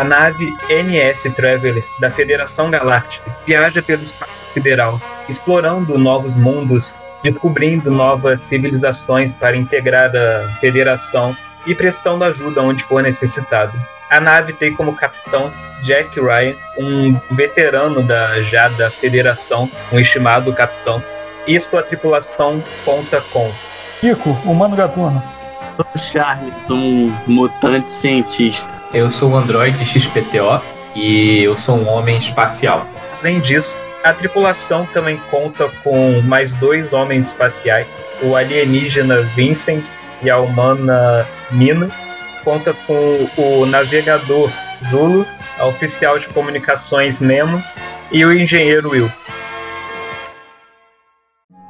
A nave NS Traveler da Federação Galáctica viaja pelo espaço sideral, explorando novos mundos, descobrindo novas civilizações para integrar a Federação e prestando ajuda onde for necessitado. A nave tem como capitão Jack Ryan, um veterano da já da Federação, um estimado capitão, e sua tripulação conta com Kiko, humano gatuno. Sou Charles, um mutante cientista. Eu sou o Android XPTO e eu sou um homem espacial. Além disso, a tripulação também conta com mais dois homens espaciais, o alienígena Vincent e a humana Nina. Conta com o navegador Zulu, a oficial de comunicações Nemo e o engenheiro Will.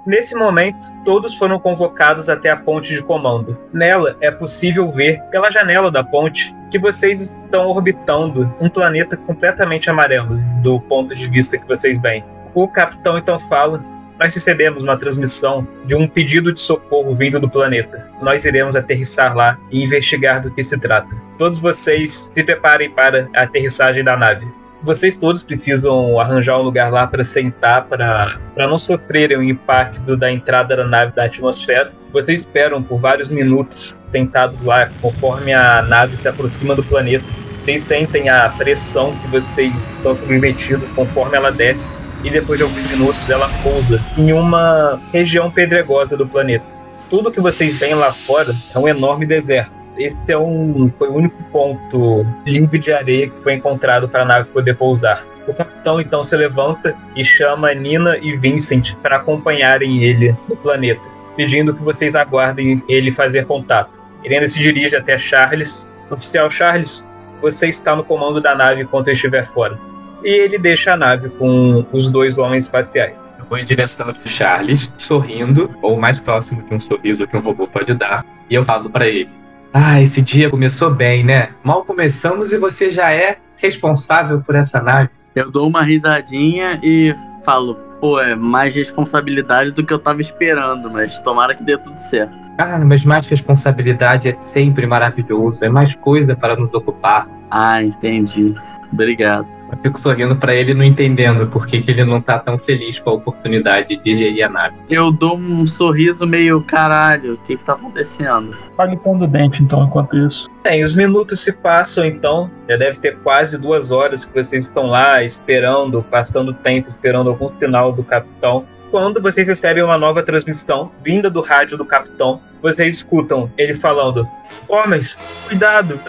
Nesse momento, todos foram convocados até a ponte de comando. Nela é possível ver, pela janela da ponte, que vocês estão orbitando um planeta completamente amarelo, do ponto de vista que vocês veem. O capitão então fala: Nós recebemos uma transmissão de um pedido de socorro vindo do planeta. Nós iremos aterrissar lá e investigar do que se trata. Todos vocês se preparem para a aterrissagem da nave vocês todos precisam arranjar um lugar lá para sentar, para não sofrerem o impacto da entrada da nave da atmosfera. Vocês esperam por vários minutos sentados lá, conforme a nave se aproxima do planeta. Vocês sentem a pressão que vocês estão submetidos conforme ela desce, e depois de alguns minutos ela pousa em uma região pedregosa do planeta. Tudo que vocês veem lá fora é um enorme deserto esse é um, foi o único ponto livre de areia que foi encontrado para a nave poder pousar. O capitão então se levanta e chama Nina e Vincent para acompanharem ele no planeta, pedindo que vocês aguardem ele fazer contato. Ele ainda se dirige até Charles. Oficial Charles, você está no comando da nave enquanto eu estiver fora. E ele deixa a nave com os dois homens espaciais. Eu vou em direção ao Charles, sorrindo, ou mais próximo de um sorriso que um robô pode dar, e eu falo para ele: ah, esse dia começou bem, né? Mal começamos e você já é responsável por essa nave. Eu dou uma risadinha e falo, pô, é mais responsabilidade do que eu tava esperando, mas tomara que dê tudo certo. Ah, mas mais responsabilidade é sempre maravilhoso, é mais coisa para nos ocupar. Ah, entendi. Obrigado. Eu fico sorrindo para ele, não entendendo por que, que ele não tá tão feliz com a oportunidade de gerir a nave. Eu dou um sorriso meio caralho, o que, que tá acontecendo? Tá limpando o dente então, enquanto isso. Bem, os minutos se passam então, já deve ter quase duas horas que vocês estão lá esperando, passando tempo esperando algum sinal do capitão. Quando vocês recebem uma nova transmissão vinda do rádio do capitão, vocês escutam ele falando: Homens, cuidado!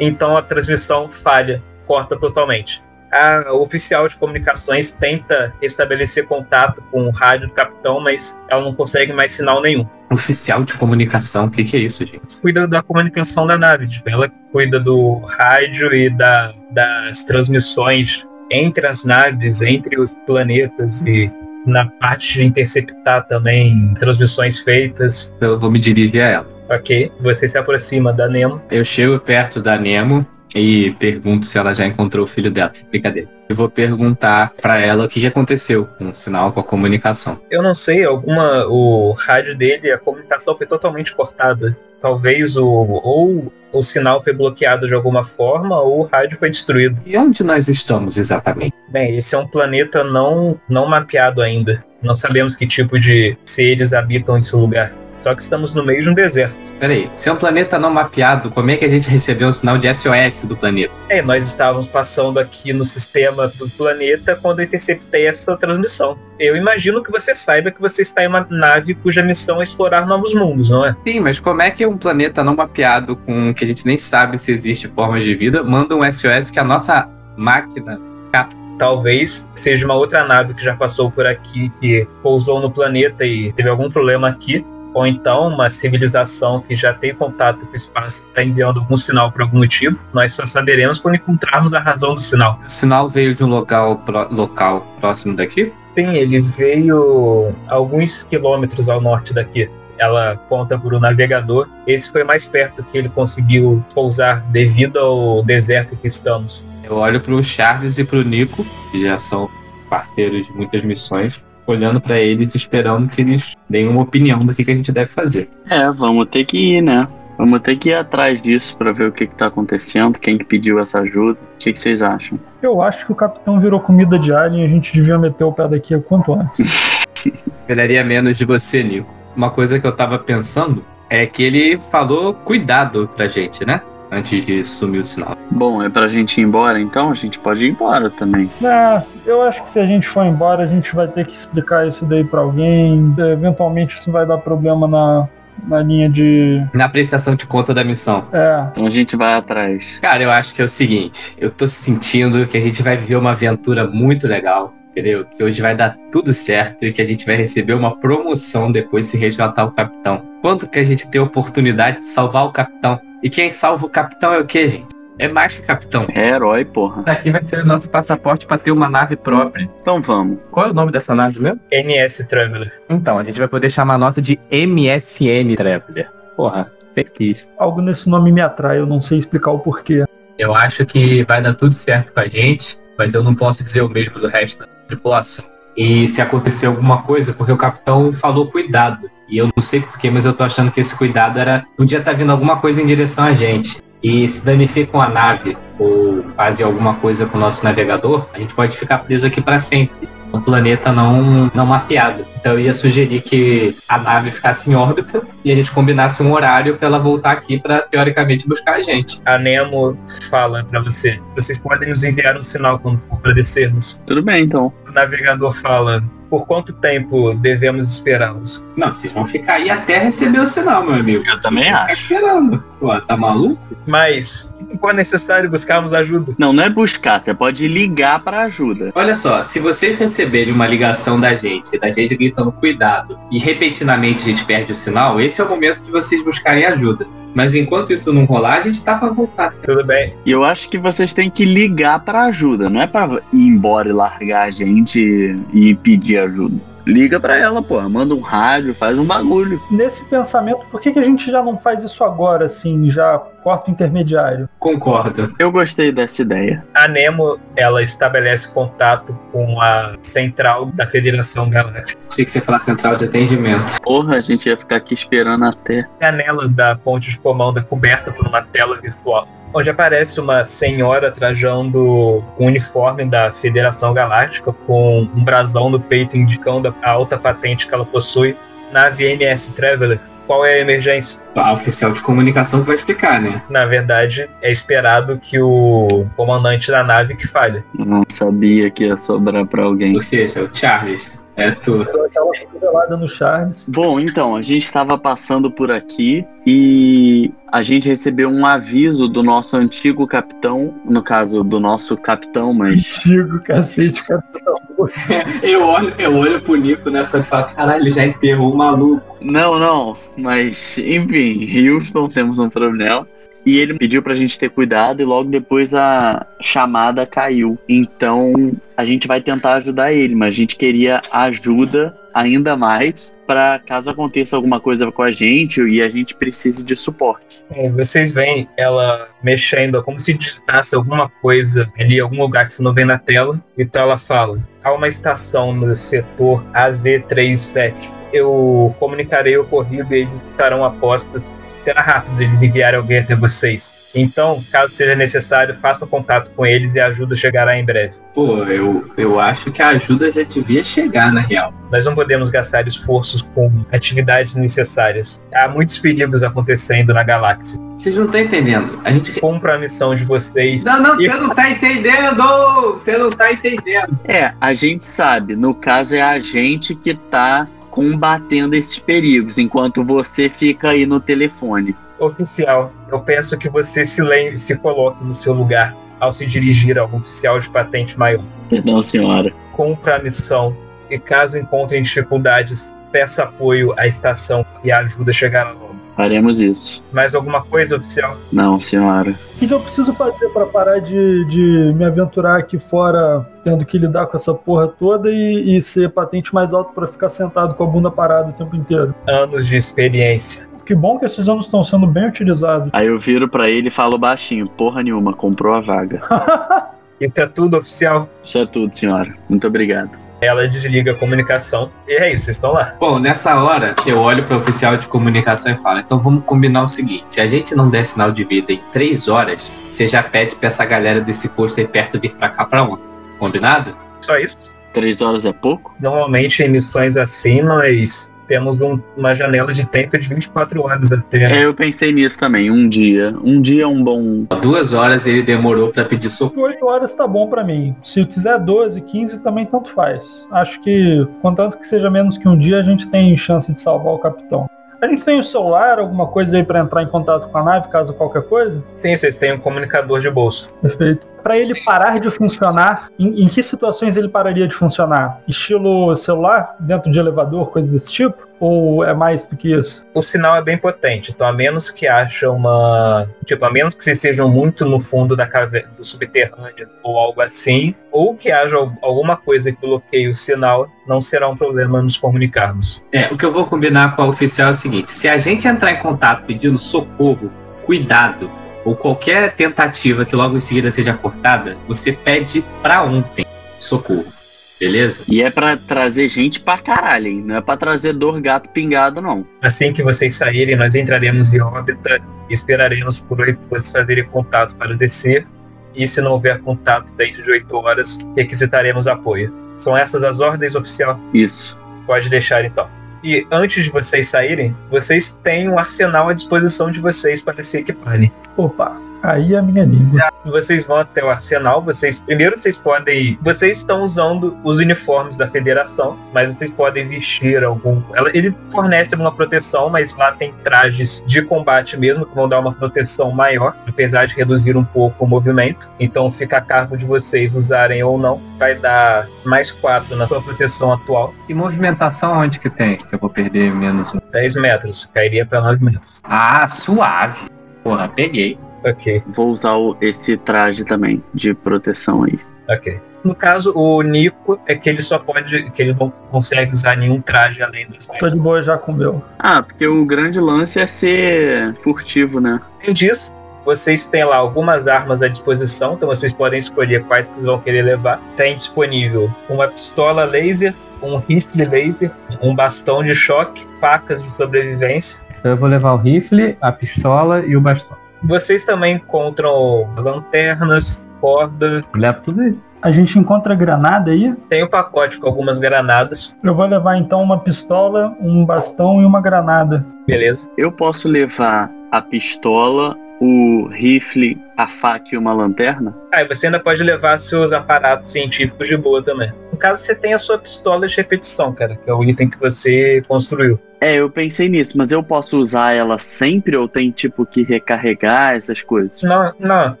Então a transmissão falha, corta totalmente a oficial de comunicações tenta estabelecer contato com o rádio do capitão, mas ela não consegue mais sinal nenhum. Oficial de comunicação? O que, que, é isso, gente? Cuida da comunicação da nave. Tipo, ela cuida do rádio e da, das transmissões entre as naves, entre os planetas e na parte de interceptar também transmissões feitas. Eu vou me dirigir a ela. Ok, você se aproxima da Nemo. Eu chego perto da Nemo e pergunto se ela já encontrou o filho dela. Brincadeira. Eu vou perguntar para ela o que, que aconteceu com o sinal, com a comunicação. Eu não sei, alguma. O rádio dele, a comunicação foi totalmente cortada. Talvez o. Ou o sinal foi bloqueado de alguma forma, ou o rádio foi destruído. E onde nós estamos exatamente? Bem, esse é um planeta não, não mapeado ainda. Não sabemos que tipo de seres habitam esse lugar. Só que estamos no meio de um deserto. Peraí, se é um planeta não mapeado, como é que a gente recebeu um sinal de SOS do planeta? É, nós estávamos passando aqui no sistema do planeta quando eu interceptei essa transmissão. Eu imagino que você saiba que você está em uma nave cuja missão é explorar novos mundos, não é? Sim, mas como é que um planeta não mapeado, com que a gente nem sabe se existe forma de vida, manda um SOS que a nossa máquina capta? Talvez seja uma outra nave que já passou por aqui, que pousou no planeta e teve algum problema aqui ou então uma civilização que já tem contato com o espaço está enviando algum sinal por algum motivo, nós só saberemos quando encontrarmos a razão do sinal. O sinal veio de um local, pro, local próximo daqui? Sim, ele veio alguns quilômetros ao norte daqui. Ela aponta para o navegador. Esse foi mais perto que ele conseguiu pousar devido ao deserto que estamos. Eu olho para o Charles e para o Nico, que já são parceiros de muitas missões olhando para eles, esperando que eles deem uma opinião do que, que a gente deve fazer. É, vamos ter que ir, né? Vamos ter que ir atrás disso pra ver o que, que tá acontecendo, quem que pediu essa ajuda. O que, que vocês acham? Eu acho que o capitão virou comida de alien e a gente devia meter o pé daqui o quanto antes. Esperaria menos de você, Nico. Uma coisa que eu tava pensando é que ele falou cuidado pra gente, né? Antes de sumir o sinal. Bom, é pra gente ir embora então? A gente pode ir embora também. É, eu acho que se a gente for embora, a gente vai ter que explicar isso daí pra alguém. Eventualmente isso vai dar problema na, na linha de. Na prestação de conta da missão. É. Então a gente vai atrás. Cara, eu acho que é o seguinte: eu tô sentindo que a gente vai viver uma aventura muito legal. Entendeu? Que hoje vai dar tudo certo e que a gente vai receber uma promoção depois se resgatar o capitão. Quando que a gente tem a oportunidade de salvar o capitão? E quem salva o capitão é o quê, gente? É mais que capitão. É herói, porra. Aqui vai ser o nosso passaporte pra ter uma nave própria. Então vamos. Qual é o nome dessa nave mesmo? NS Traveler. Então, a gente vai poder chamar a nota de MSN Traveler. Porra, feliz. Algo nesse nome me atrai, eu não sei explicar o porquê. Eu acho que vai dar tudo certo com a gente, mas eu não posso dizer o mesmo do resto da tripulação. E se acontecer alguma coisa, porque o capitão falou cuidado. E eu não sei porquê, mas eu tô achando que esse cuidado era. Podia estar vindo alguma coisa em direção a gente. E se danificam a nave ou fazem alguma coisa com o nosso navegador, a gente pode ficar preso aqui para sempre. Um planeta não, não mapeado. Então eu ia sugerir que a nave ficasse em órbita e a gente combinasse um horário para ela voltar aqui para teoricamente buscar a gente. A Nemo fala pra você: vocês podem nos enviar um sinal quando for descermos. Tudo bem então. O navegador fala: por quanto tempo devemos esperá-los? Não, vocês vão ficar aí até receber o sinal, meu amigo. Eu também vão ficar acho. esperando. Pô, tá maluco? Mas, se for necessário buscarmos ajuda, Não, não é buscar, você pode ligar pra ajuda. Olha só, se vocês receberem uma ligação da gente, da gente gritando cuidado, e repentinamente a gente perde o sinal, esse é o momento de vocês buscarem ajuda. Mas enquanto isso não rolar, a gente tá pra voltar. tudo bem. E eu acho que vocês têm que ligar pra ajuda, não é pra ir embora e largar a gente e pedir ajuda. Liga pra ela, porra, manda um rádio, faz um bagulho. Nesse pensamento, por que, que a gente já não faz isso agora, assim, já corta o intermediário? Concordo. Eu gostei dessa ideia. A Nemo, ela estabelece contato com a central da Federação Galáctica. Sei que você fala central de atendimento. Porra, a gente ia ficar aqui esperando até. A janela da ponte de comando é coberta por uma tela virtual, onde aparece uma senhora trajando o uniforme da Federação Galáctica com um brasão no peito indicando a alta patente que ela possui. Nave NS Traveler, qual é a emergência? A oficial de comunicação que vai explicar, né? Na verdade, é esperado que o comandante da nave que falhe. Não sabia que ia sobrar pra alguém. Ou seja, o Charles. É tu. Aquela chuvelada no Charles. Bom, então, a gente estava passando por aqui e a gente recebeu um aviso do nosso antigo capitão, no caso do nosso capitão, mas Antigo, cacete, capitão. Eu olho, eu olho pro Nico nessa e falo, caralho, ele já enterrou o maluco. Não, não, mas enfim, Houston, temos um problema. E ele pediu pra gente ter cuidado e logo depois a chamada caiu. Então a gente vai tentar ajudar ele, mas a gente queria ajuda ainda mais pra caso aconteça alguma coisa com a gente e a gente precise de suporte. É, vocês veem ela mexendo, é como se digitasse alguma coisa ali, em algum lugar que você não vê na tela. Então ela fala: há uma estação no setor AZ37. Eu comunicarei o ocorrido e eles estarão a postos. Será rápido eles enviarem alguém até vocês. Então, caso seja necessário, façam contato com eles e a ajuda chegará em breve. Pô, eu, eu acho que a ajuda já devia chegar, na real. Nós não podemos gastar esforços com atividades necessárias. Há muitos perigos acontecendo na galáxia. Vocês não estão entendendo. A gente. Cumpra a missão de vocês. Não, não, você não tá entendendo! Você não tá entendendo. É, a gente sabe, no caso é a gente que tá combatendo esses perigos, enquanto você fica aí no telefone. Oficial, eu peço que você se lembre, se coloque no seu lugar ao se dirigir a um oficial de patente maior. Perdão, senhora. Cumpra a missão e caso encontrem dificuldades, peça apoio à estação e a ajuda chegará logo. Faremos isso. Mais alguma coisa, oficial? Não, senhora. O que, que eu preciso fazer pra parar de, de me aventurar aqui fora, tendo que lidar com essa porra toda e, e ser patente mais alto pra ficar sentado com a bunda parada o tempo inteiro? Anos de experiência. Que bom que esses anos estão sendo bem utilizados. Aí eu viro pra ele e falo baixinho: porra nenhuma, comprou a vaga. Isso é tudo, oficial. Isso é tudo, senhora. Muito obrigado. Ela desliga a comunicação e é isso, vocês estão lá. Bom, nessa hora eu olho para o oficial de comunicação e falo: então vamos combinar o seguinte: se a gente não der sinal de vida em três horas, você já pede para essa galera desse posto aí perto vir para cá para onde? Combinado? Só isso. Três horas é pouco? Normalmente em missões assim nós temos um- uma janela de tempo de 24 horas até. É, eu pensei nisso também. Um dia. Um dia é um bom. Duas horas ele demorou para pedir socorro. 8 horas tá bom pra mim. Se quiser 12, 15 também tanto faz. Acho que, contanto que seja menos que um dia, a gente tem chance de salvar o capitão. A gente tem o celular, alguma coisa aí pra entrar em contato com a nave, caso qualquer coisa? Sim, vocês têm um comunicador de bolso. Perfeito. Pra ele parar de funcionar, em, em que situações ele pararia de funcionar? Estilo celular, dentro de elevador, coisas desse tipo? Ou é mais do que isso? O sinal é bem potente, então a menos que haja uma. Tipo, a menos que vocês estejam muito no fundo da caverna, do subterrâneo ou algo assim, ou que haja al- alguma coisa que bloqueie o sinal, não será um problema nos comunicarmos. É, o que eu vou combinar com a oficial é o seguinte: se a gente entrar em contato pedindo socorro, cuidado, ou qualquer tentativa que logo em seguida seja cortada, você pede pra ontem socorro. Beleza? E é pra trazer gente pra caralho, hein? Não é pra trazer dor gato pingado, não. Assim que vocês saírem, nós entraremos em órbita e esperaremos por oito horas fazerem contato para descer. E se não houver contato dentro de oito horas, requisitaremos apoio. São essas as ordens oficial. Isso. Pode deixar então. E antes de vocês saírem, vocês têm um arsenal à disposição de vocês para se equiparem. Opa, aí é a minha língua. Vocês vão até o arsenal, vocês primeiro vocês podem, vocês estão usando os uniformes da federação, mas vocês podem vestir algum, ela- ele fornece alguma proteção, mas lá tem trajes de combate mesmo que vão dar uma proteção maior, apesar de reduzir um pouco o movimento. Então fica a cargo de vocês usarem ou não. Vai dar mais 4 na sua proteção atual, E movimentação onde que tem? Que eu vou perder menos um. 10 metros, cairia para 9 metros. Ah, suave. Porra, peguei. OK. Vou usar o- esse traje também de proteção aí. Ok. No caso, o Nico é que ele só pode. que ele não consegue usar nenhum traje além dos Tô de boa já com o meu. Ah, porque o grande lance é ser furtivo, né? Além disso, vocês têm lá algumas armas à disposição, então vocês podem escolher quais que vão querer levar. Tem disponível uma pistola laser, um rifle laser, um bastão de choque, facas de sobrevivência. Então eu vou levar o rifle, a pistola e o bastão. Vocês também encontram lanternas, corda. Eu levo tudo isso. A gente encontra granada aí. Tem um pacote com algumas granadas, Eu vou levar então uma pistola, um bastão e uma granada. beleza? Eu posso levar a pistola, o rifle, a faca e uma lanterna? Ah, e você ainda pode levar seus aparatos científicos de boa também. No caso, você tem a sua pistola de repetição, cara, que é o item que você construiu. É, eu pensei nisso, mas eu posso usar ela sempre ou tem tipo que recarregar essas coisas? Não, não,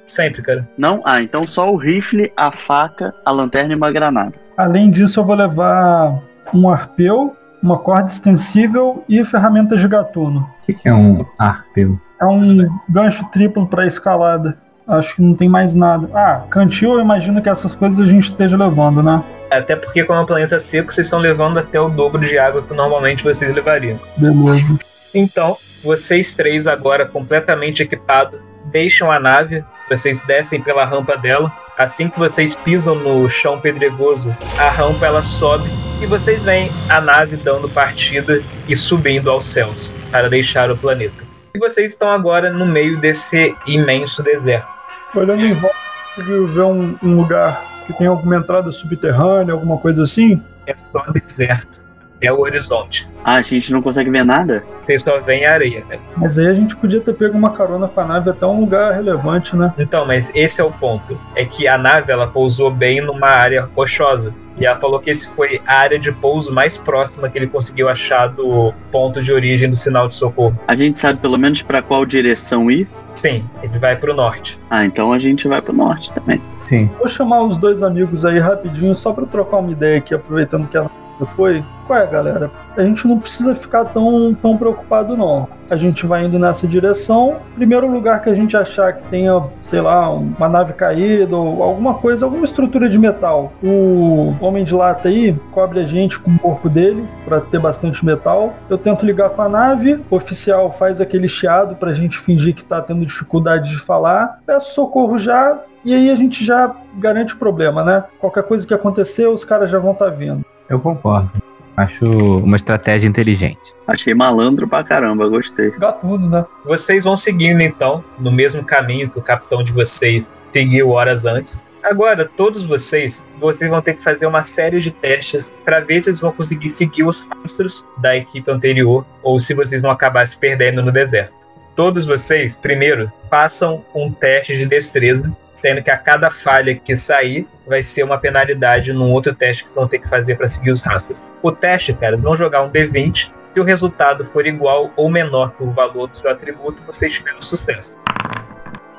sempre, cara. Não? Ah, então só o rifle, a faca, a lanterna e uma granada. Além disso, eu vou levar um arpeu, uma corda extensível e ferramentas de gatuno. O que, que é um arpeu? É um gancho triplo para escalada. Acho que não tem mais nada. Ah, cantil, eu imagino que essas coisas a gente esteja levando, né? Até porque, como é um planeta seco, vocês estão levando até o dobro de água que normalmente vocês levariam. Beleza. Então, vocês três, agora completamente equipados, deixam a nave, vocês descem pela rampa dela. Assim que vocês pisam no chão pedregoso, a rampa ela sobe e vocês veem a nave dando partida e subindo aos céus para deixar o planeta. E vocês estão agora no meio desse imenso deserto. Olhando em volta, conseguiu ver um, um lugar que tem alguma entrada subterrânea, alguma coisa assim? É só deserto até o horizonte. Ah, a gente não consegue ver nada? Vocês só veem areia, né? Mas aí a gente podia ter pego uma carona com a nave até um lugar relevante, né? Então, mas esse é o ponto. É que a nave ela pousou bem numa área rochosa. E ela falou que esse foi a área de pouso mais próxima que ele conseguiu achar do ponto de origem do sinal de socorro. A gente sabe pelo menos pra qual direção ir? Sim, ele vai pro norte. Ah, então a gente vai pro norte também. Sim. Vou chamar os dois amigos aí rapidinho só pra trocar uma ideia aqui, aproveitando que a não foi? Qual é, galera? A gente não precisa ficar tão, tão preocupado, não. A gente vai indo nessa direção. Primeiro lugar que a gente achar que tenha, sei lá, uma nave caída ou alguma coisa, alguma estrutura de metal. O Homem de Lata aí cobre a gente com o corpo dele para ter bastante metal. Eu tento ligar com a nave. O oficial faz aquele chiado pra gente fingir que tá tendo dificuldade de falar. Peço socorro já. E aí a gente já garante o problema, né? Qualquer coisa que acontecer, os caras já vão estar tá vindo. Eu concordo. Acho uma estratégia inteligente. Achei malandro pra caramba, gostei. Gatuno, né? Vocês vão seguindo então, no mesmo caminho que o capitão de vocês seguiu horas antes. Agora, todos vocês, vocês vão ter que fazer uma série de testes para ver se eles vão conseguir seguir os rastros da equipe anterior ou se vocês vão acabar se perdendo no deserto. Todos vocês, primeiro, façam um teste de destreza sendo que a cada falha que sair vai ser uma penalidade num outro teste que vocês vão ter que fazer para seguir os rastros. O teste, cara, eles vão jogar um D20. Se o resultado for igual ou menor que o valor do seu atributo, vocês tiveram sucesso.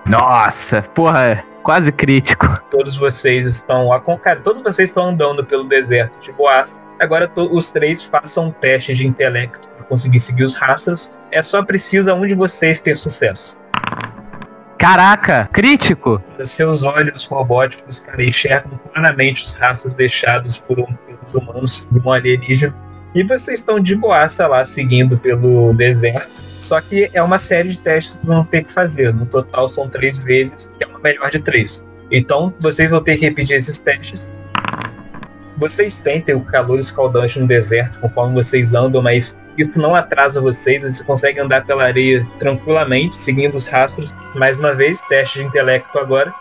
Nossa, porra, quase crítico. Todos vocês estão. Cara, todos vocês estão andando pelo deserto de Boas. Agora os três façam um teste de intelecto para conseguir seguir os rastros. É só precisa um de vocês ter sucesso. Caraca, crítico! Seus olhos robóticos, cara, enxergam claramente os rastros deixados por um, pelos humanos de um alienígena. E vocês estão de boaça lá, seguindo pelo deserto. Só que é uma série de testes que vão ter que fazer. No total são três vezes, que é uma melhor de três. Então vocês vão ter que repetir esses testes vocês sentem o calor escaldante no deserto conforme vocês andam, mas isso não atrasa vocês, vocês conseguem andar pela areia tranquilamente, seguindo os rastros. Mais uma vez, teste de intelecto agora.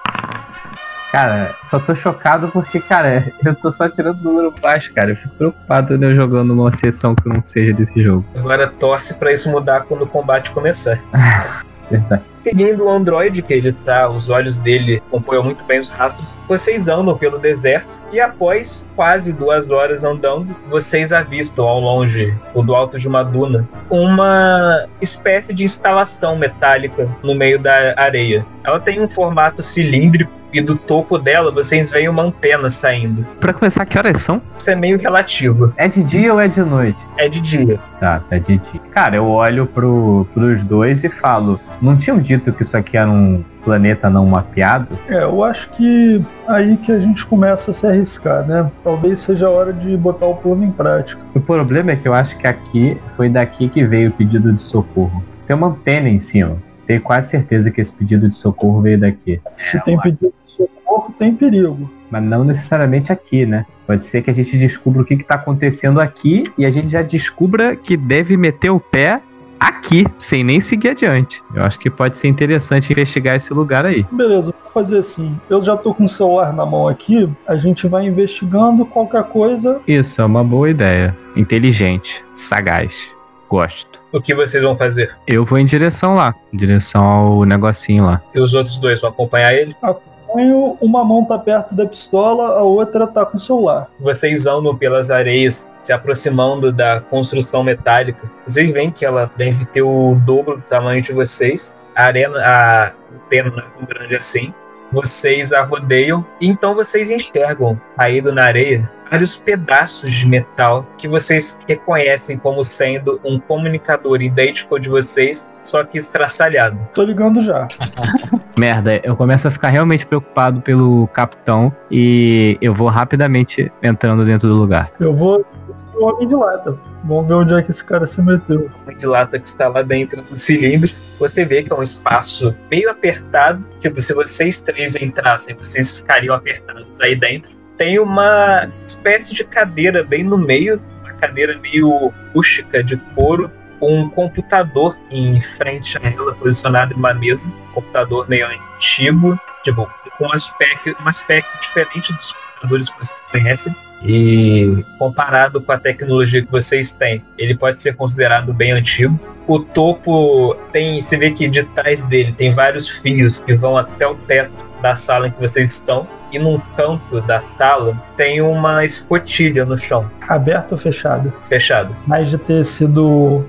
Cara, só tô chocado porque, cara, eu tô só tirando número baixo, cara. Eu fico preocupado de eu jogando numa sessão que não seja desse jogo. Agora torce para isso mudar quando o combate começar. Seguindo o Android, que ele tá, os olhos dele acompanham muito bem os rastros, vocês andam pelo deserto e após quase duas horas andando, vocês avistam ao longe, ou do alto de uma duna, uma espécie de instalação metálica no meio da areia. Ela tem um formato cilíndrico e do topo dela vocês veem uma antena saindo. Pra começar, que horas são? Isso é meio relativo. É de dia ou é de noite? É de dia. Tá, tá de dia. Cara, eu olho pro, pros dois e falo: não tinham dito que isso aqui era um planeta não mapeado? É, eu acho que aí que a gente começa a se arriscar, né? Talvez seja a hora de botar o plano em prática. O problema é que eu acho que aqui foi daqui que veio o pedido de socorro. Tem uma antena em cima. Tenho quase certeza que esse pedido de socorro veio daqui. Se tem pedido de socorro, tem perigo. Mas não necessariamente aqui, né? Pode ser que a gente descubra o que está acontecendo aqui e a gente já descubra que deve meter o pé aqui, sem nem seguir adiante. Eu acho que pode ser interessante investigar esse lugar aí. Beleza, vou fazer assim. Eu já tô com o celular na mão aqui, a gente vai investigando qualquer coisa. Isso, é uma boa ideia. Inteligente, sagaz. Gosto. O que vocês vão fazer? Eu vou em direção lá, em direção ao negocinho lá. E os outros dois vão acompanhar ele? Acompanho, uma mão tá perto da pistola, a outra tá com o celular. Vocês andam pelas areias, se aproximando da construção metálica. Vocês veem que ela deve ter o dobro do tamanho de vocês. A arena, a antena não é tão grande assim. Vocês a rodeiam, e então vocês enxergam, caído na areia, vários pedaços de metal que vocês reconhecem como sendo um comunicador idêntico de vocês, só que estraçalhado. Tô ligando já. Merda, eu começo a ficar realmente preocupado pelo capitão e eu vou rapidamente entrando dentro do lugar. Eu vou o homem de lata. Vamos ver onde é que esse cara se meteu. O homem de lata que está lá dentro do cilindro. Você vê que é um espaço meio apertado. Tipo, se vocês três entrassem, vocês ficariam apertados aí dentro tem uma espécie de cadeira bem no meio, uma cadeira meio rústica de couro, um computador em frente a ela, posicionado em uma mesa, um computador meio antigo, tipo, com um aspecto, um aspecto diferente dos computadores que vocês conhecem. E comparado com a tecnologia que vocês têm, ele pode ser considerado bem antigo. O topo tem, você vê que de trás dele tem vários fios que vão até o teto da sala em que vocês estão e num canto da sala tem uma escotilha no chão. Aberta ou fechada? Fechada. Mais de ter sido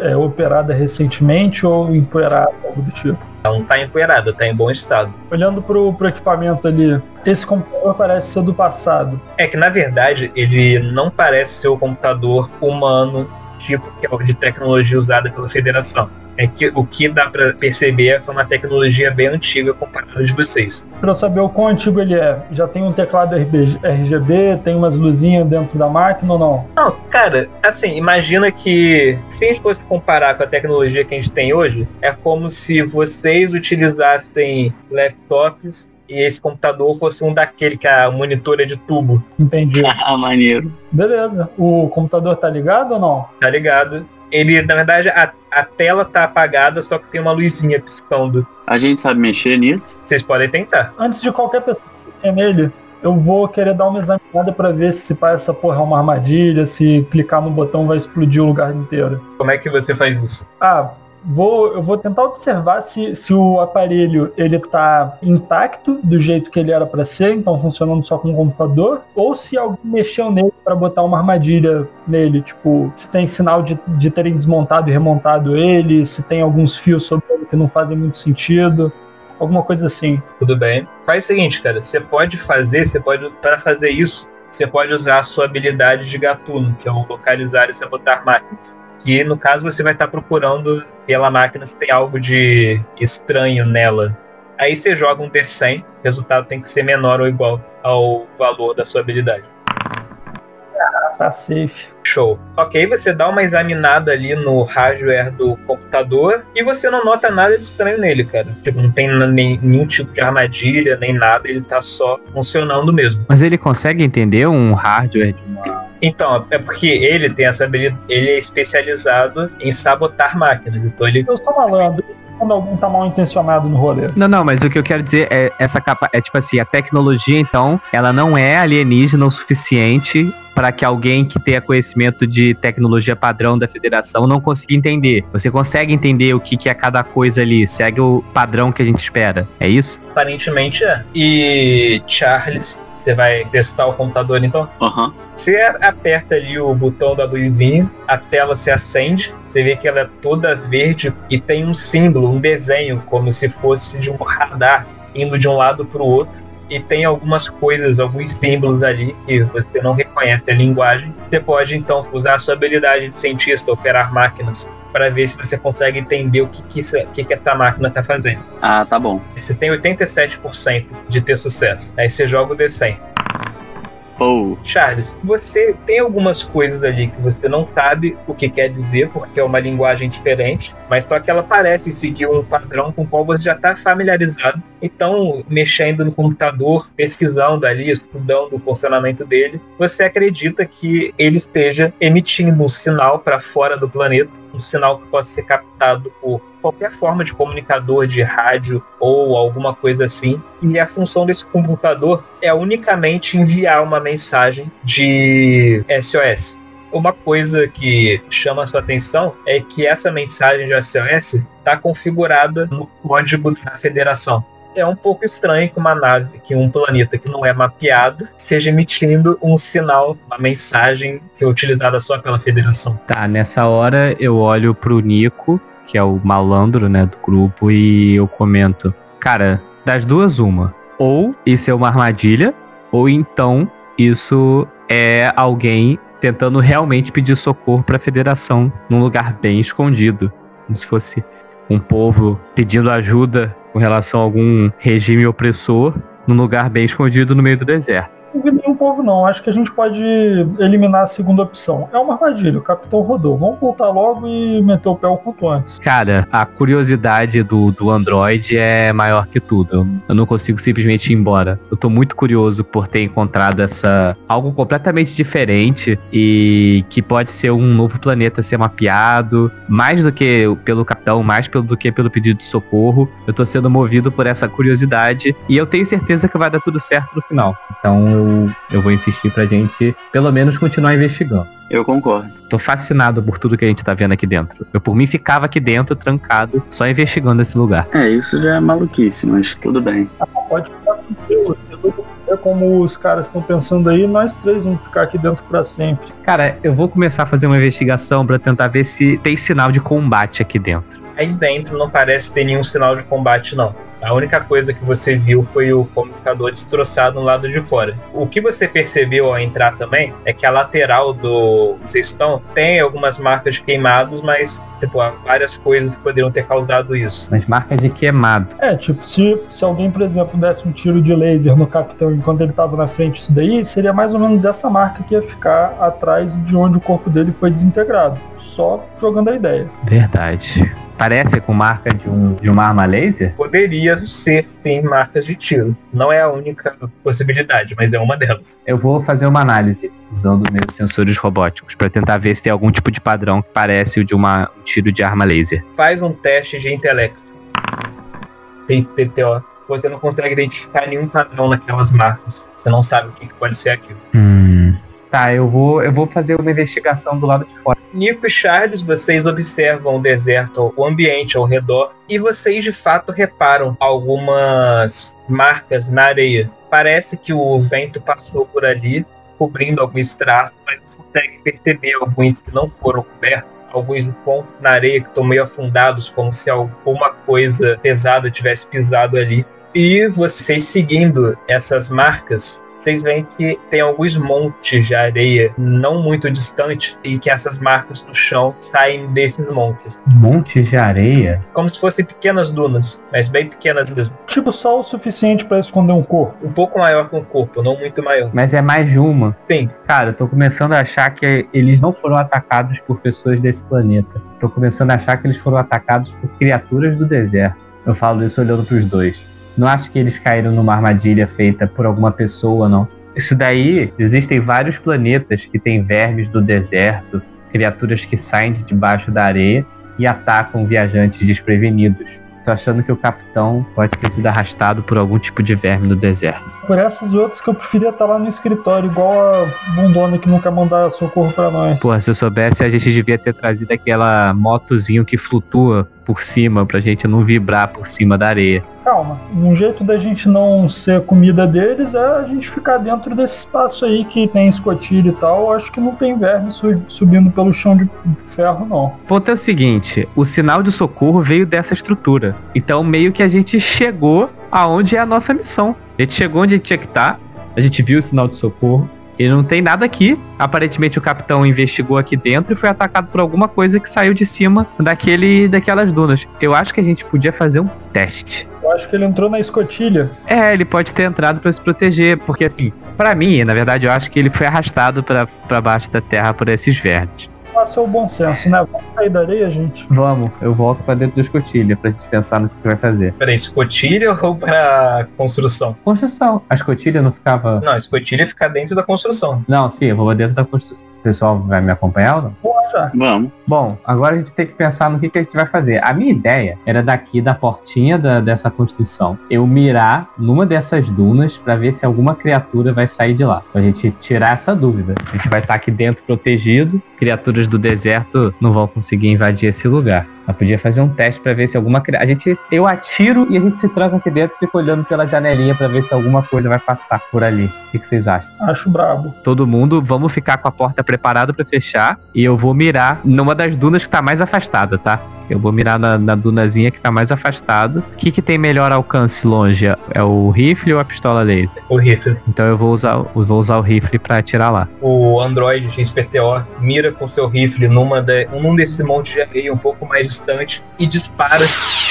é, operada recentemente ou empoeirada, algo do tipo? Ela não tá empoeirada, tá em bom estado. Olhando pro, pro equipamento ali, esse computador parece ser do passado. É que, na verdade, ele não parece ser o computador humano, tipo que é o de tecnologia usada pela Federação. É que o que dá pra perceber é que é uma tecnologia bem antiga comparada de vocês. Pra eu saber o quão antigo ele é, já tem um teclado RGB, tem umas luzinhas dentro da máquina ou não? Não, cara, assim, imagina que se a gente fosse comparar com a tecnologia que a gente tem hoje, é como se vocês utilizassem laptops e esse computador fosse um daquele que a monitor é de tubo, Entendi. Ah, maneiro. Beleza. O computador tá ligado ou não? tá ligado? Ele, na verdade, a, a tela tá apagada, só que tem uma luzinha piscando. A gente sabe mexer nisso? Vocês podem tentar. Antes de qualquer pessoa mexer nele, eu vou querer dar uma examinada pra ver se pá, essa porra é uma armadilha, se clicar no botão vai explodir o lugar inteiro. Como é que você faz isso? Ah, vou, eu vou tentar observar se, se o aparelho ele tá intacto do jeito que ele era pra ser, então funcionando só com o computador, ou se alguém mexeu nele pra botar uma armadilha nele, tipo, se tem sinal de, de terem desmontado e remontado ele, se tem alguns fios sobre ele que não fazem muito sentido, alguma coisa assim. Tudo bem. Faz o seguinte, cara. Você pode fazer, você pode, para fazer isso, você pode usar a sua habilidade de gatuno, que é o localizar e sabotar máquinas. Que no caso você vai estar procurando pela máquina se tem algo de estranho nela. Aí você joga um D100, o resultado tem que ser menor ou igual ao valor da sua habilidade. Tá safe. Show. Ok, você dá uma examinada ali no hardware do computador e você não nota nada de estranho nele, cara. Tipo, não tem nem- nenhum tipo de armadilha, nem nada, ele tá só funcionando mesmo. Mas ele consegue entender um hardware de uma. Então, é porque ele tem essa habilidade, ele é especializado em sabotar máquinas, então ele Eu sou malandro, quando alguém tá mal intencionado no rolê. Não, não, mas o que eu quero dizer é essa capa. É tipo assim, a tecnologia, então, ela não é alienígena o suficiente para que alguém que tenha conhecimento de tecnologia padrão da federação não consiga entender. Você consegue entender o que, que é cada coisa ali, segue o padrão que a gente espera. É isso? aparentemente é. E Charles, você vai testar o computador então? Aham. Você aperta ali o botão da luzinha, a tela se acende, você vê que ela é toda verde e tem um símbolo, um desenho, como se fosse de um radar indo de um lado para o outro. E tem algumas coisas, alguns símbolos ali que você não reconhece a linguagem. Você pode então usar a sua habilidade de cientista, operar máquinas, para ver se você consegue entender o que, que, isso- que, que essa máquina está fazendo. Ah, tá bom. Você tem 87% de ter sucesso. Aí você joga o D100. Charles, você tem algumas coisas ali que você não sabe o que quer dizer, porque é uma linguagem diferente, mas só que ela parece seguir um padrão com o qual você já está familiarizado. Então, mexendo no computador, pesquisando ali, estudando o funcionamento dele, você acredita que ele esteja emitindo um sinal para fora do planeta, sinal que pode ser captado por qualquer forma de comunicador de rádio ou alguma coisa assim. E a função desse computador é unicamente enviar uma mensagem de SOS. Uma coisa que chama a sua atenção é que essa mensagem de SOS está configurada no código da federação. É um pouco estranho que uma nave, que um planeta que não é mapeado, seja emitindo um sinal, uma mensagem que é utilizada só pela federação. Tá, nessa hora eu olho pro Nico, que é o malandro, né, do grupo, e eu comento: Cara, das duas, uma. Ou isso é uma armadilha, ou então isso é alguém tentando realmente pedir socorro pra federação num lugar bem escondido. Como se fosse um povo pedindo ajuda com relação a algum regime opressor num lugar bem escondido no meio do deserto. Não nenhum povo, não. Acho que a gente pode eliminar a segunda opção. É uma armadilha, o capitão rodou. Vamos voltar logo e meter o pé o quanto antes. Cara, a curiosidade do, do Android é maior que tudo. Eu, não consigo simplesmente ir embora. Eu tô muito curioso por ter encontrado essa. algo completamente diferente e que pode ser um novo planeta ser mapeado. Mais do que pelo capitão, mais pelo, do que pelo pedido de socorro. Eu tô sendo movido por essa curiosidade e eu tenho certeza que vai dar tudo certo no final. Então eu, eu vou insistir pra gente, pelo menos, continuar investigando. eu concordo. Tô fascinado por tudo que a gente tá vendo aqui dentro. Eu, por mim, ficava aqui dentro, trancado, só investigando esse lugar. É, isso já é maluquice, mas tudo bem. Pode ficar com como os caras estão pensando aí, nós três vamos ficar aqui dentro pra sempre. Cara, eu vou começar a fazer uma investigação pra tentar ver se tem sinal de combate aqui dentro. Aí dentro não parece ter nenhum sinal de combate, não. A única coisa que você viu foi o comunicador destroçado no lado de fora. O que você percebeu ao entrar também é que a lateral do cestão tem algumas marcas de queimados, mas tipo, há várias coisas que poderiam ter causado isso. Mas marcas de queimado. É, tipo, se, se alguém, por exemplo, desse um tiro de laser no capitão enquanto ele tava na frente disso daí, seria mais ou menos essa marca que ia ficar atrás de onde o corpo dele foi desintegrado. Só jogando a ideia. Verdade. Parece com marca de, um, de uma arma laser? Poderia ser, sim, marcas de tiro. Não é a única possibilidade, mas é uma delas. Eu vou fazer uma análise usando meus sensores robóticos para tentar ver se tem algum tipo de padrão que parece o de uma, um tiro de arma laser. Faz um teste de intelecto. PTO. Você não consegue identificar nenhum padrão naquelas marcas. Você não sabe o que que pode ser aquilo. Hum. Tá, eu vou, eu vou fazer uma investigação do lado de fora. Nico e Charles, vocês observam o deserto, o ambiente ao redor, e vocês de fato reparam algumas marcas na areia. Parece que o vento passou por ali, cobrindo alguns traços, mas consegue perceber alguns que não foram cobertos. Alguns pontos na areia que estão meio afundados, como se alguma coisa pesada tivesse pisado ali. E vocês seguindo essas marcas, vocês veem que tem alguns montes de areia não muito distante e que essas marcas no chão saem desses montes. Montes de areia? Como se fossem pequenas dunas, mas bem pequenas mesmo. Tipo, só o suficiente pra esconder um corpo. Um pouco maior que o corpo, não muito maior. Mas é mais de uma. Sim, Cara, eu tô começando a achar que eles não foram atacados por pessoas desse planeta. Tô começando a achar que eles foram atacados por criaturas do deserto. Eu falo isso olhando pros dois. Não acho que eles caíram numa armadilha feita por alguma pessoa, não. Isso daí, existem vários planetas que têm vermes do deserto, criaturas que saem de debaixo da areia e atacam viajantes desprevenidos. Tô achando que o capitão pode ter sido arrastado por algum tipo de verme no deserto. Por essas e outras que eu preferia estar lá no escritório, igual a bundona que nunca mandar socorro pra nós. Porra, se eu soubesse, a gente devia ter trazido aquela motozinho que flutua por cima pra gente não vibrar por cima da areia. Calma, um jeito da gente não ser comida deles é a gente ficar dentro desse espaço aí que tem escotilha e tal. Acho que não tem verme su- subindo pelo chão de ferro, não. O ponto é o seguinte: o sinal de socorro veio dessa estrutura. Então, meio que a gente chegou aonde é a nossa missão. A gente chegou onde a gente tinha que estar, a gente viu o sinal de socorro. E não tem nada aqui. Aparentemente o capitão investigou aqui dentro e foi atacado por alguma coisa que saiu de cima daquele, daquelas dunas. Eu acho que a gente podia fazer um teste. Eu acho que ele entrou na escotilha. É, ele pode ter entrado pra se proteger, porque assim, pra mim, na verdade, eu acho que ele foi arrastado pra pra baixo da terra por esses vermes. Passou o bom senso, né? Vamos sair da areia, gente. Vamos, eu volto pra dentro da escotilha pra gente pensar no que vai fazer. peraí, escotilha ou para construção? Construção. A escotilha não ficava. Não, escotilha fica dentro da construção. Não, sim, eu vou pra dentro da construção. O pessoal vai me acompanhar ou não? Vamos já. Vamos. Bom, agora a gente tem que pensar no que, que a gente vai fazer. A minha ideia era daqui da portinha da- dessa construção, eu mirar numa dessas dunas pra ver se alguma criatura vai sair de lá. Pra gente tirar essa dúvida. A gente vai estar aqui dentro protegido, criaturas do deserto não vão conseguir invadir esse lugar. Eu podia fazer um teste pra ver se alguma criatura. A gente, eu atiro e a gente se tranca aqui dentro e fica olhando pela janelinha pra ver se alguma coisa vai passar por ali. O que, que vocês acham? Acho brabo. todo mundo, vamos ficar com a porta preparada pra fechar e eu vou mirar numa das dunas que tá mais afastada, tá? Eu vou mirar na, na dunazinha que tá mais afastada. O que, que tem melhor alcance longe? É o rifle ou a pistola laser? O rifle. Então eu vou usar, eu vou usar o rifle pra atirar lá. O Android XPTO mira com seu rifle numa de, num desse monte de areia um pouco mais distante e dispara.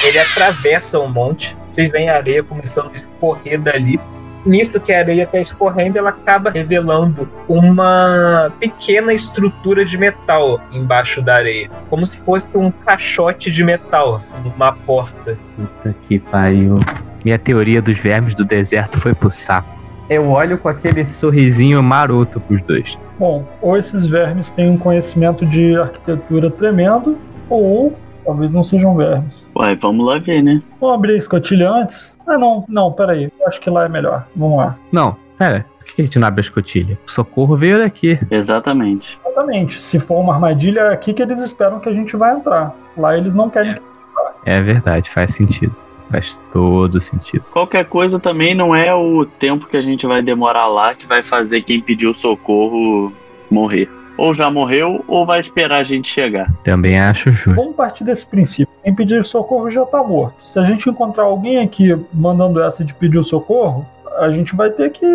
Ele atravessa o monte. Vocês veem a areia começando a escorrer dali. Nisso que a areia está escorrendo, ela acaba revelando uma pequena estrutura de metal embaixo da areia, como se fosse um caixote de metal numa porta. Puta que pariu. Minha teoria dos vermes do deserto foi pro saco. Eu olho com aquele sorrisinho maroto pros dois. Bom, ou esses vermes têm um conhecimento de arquitetura tremendo, ou talvez não sejam vermes. Ué, vamos lá ver, né? Vamos abrir a escotilha antes? Ah, não, não, peraí. Eu acho que lá é melhor. Vamos lá. Não, pera. Por que a gente não abre a escotilha? O socorro veio daqui. Exatamente. Exatamente. Se for uma armadilha, é aqui que eles esperam que a gente vai entrar. Lá eles não querem que É verdade, faz sentido. Faz todo sentido. Qualquer coisa também não é o tempo que a gente vai demorar lá que vai fazer quem pediu socorro morrer. Ou já morreu ou vai esperar a gente chegar. Também acho justo. Vamos partir desse princípio. Quem pedir socorro já tá morto. Se a gente encontrar alguém aqui mandando essa de pedir o socorro, a gente vai ter que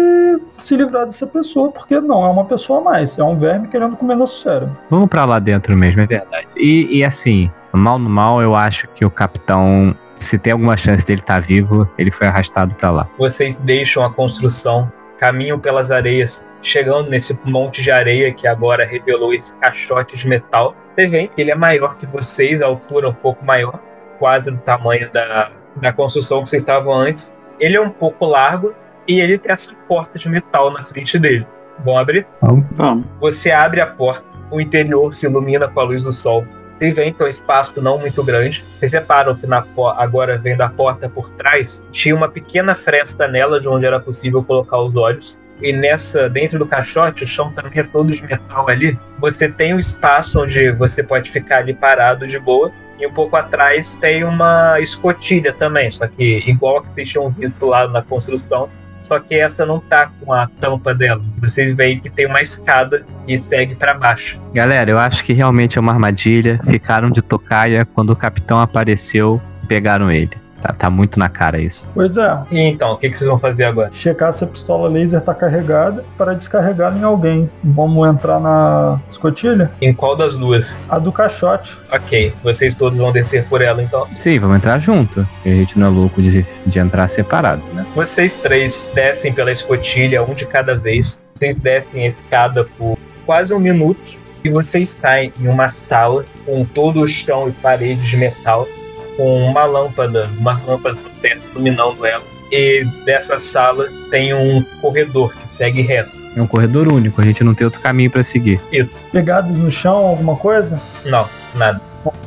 se livrar dessa pessoa, porque não é uma pessoa a mais, é um verme querendo comer nosso cérebro. Vamos pra lá dentro mesmo, é verdade. E, e assim, mal no mal, eu acho que o capitão, se tem alguma chance dele estar vivo, ele foi arrastado pra lá. Vocês deixam a construção, caminham pelas areias, chegando nesse monte de areia que agora revelou esse caixote de metal. Vocês veem que ele é maior que vocês, a altura um pouco maior, quase do tamanho da, da construção que vocês estavam antes. Ele é um pouco largo e ele tem essa porta de metal na frente dele. Vão abrir? Vamos. Você abre a porta, o interior se ilumina com a luz do sol. Veem que é um espaço não muito grande. Vocês reparam que na agora vendo a porta por trás, tinha uma pequena fresta nela de onde era possível colocar os olhos. E nessa, dentro do caixote, o chão também é todo de metal ali. Você tem um espaço onde você pode ficar ali parado de boa. E um pouco atrás tem uma escotilha também, só que igual a que vocês tinham visto lá na construção, só que essa não tá com a tampa dela. Vocês veem que tem uma escada que segue para baixo. Galera, eu acho que realmente é uma armadilha. Ficaram de tocaia quando o capitão apareceu, pegaram ele. Tá, tá muito na cara isso. Pois é, E então, o que, que vocês vão fazer agora? checar se a pistola laser tá carregada para descarregar em alguém. Vamos entrar na escotilha? Em qual das duas? A do caixote. Ok, vocês todos vão descer por ela então. Sim, vamos entrar junto. A gente não é louco de, de entrar separado, né? Vocês três descem pela escotilha, um de cada vez. Vocês descem a escada por quase um minuto e vocês caem em uma sala com todo o chão e paredes de metal, com uma lâmpada, umas lâmpadas no teto iluminando ela. E dessa sala tem um corredor que segue reto. É um corredor único, a gente não tem outro caminho pra seguir. Pegados no chão, alguma coisa? Não, nada.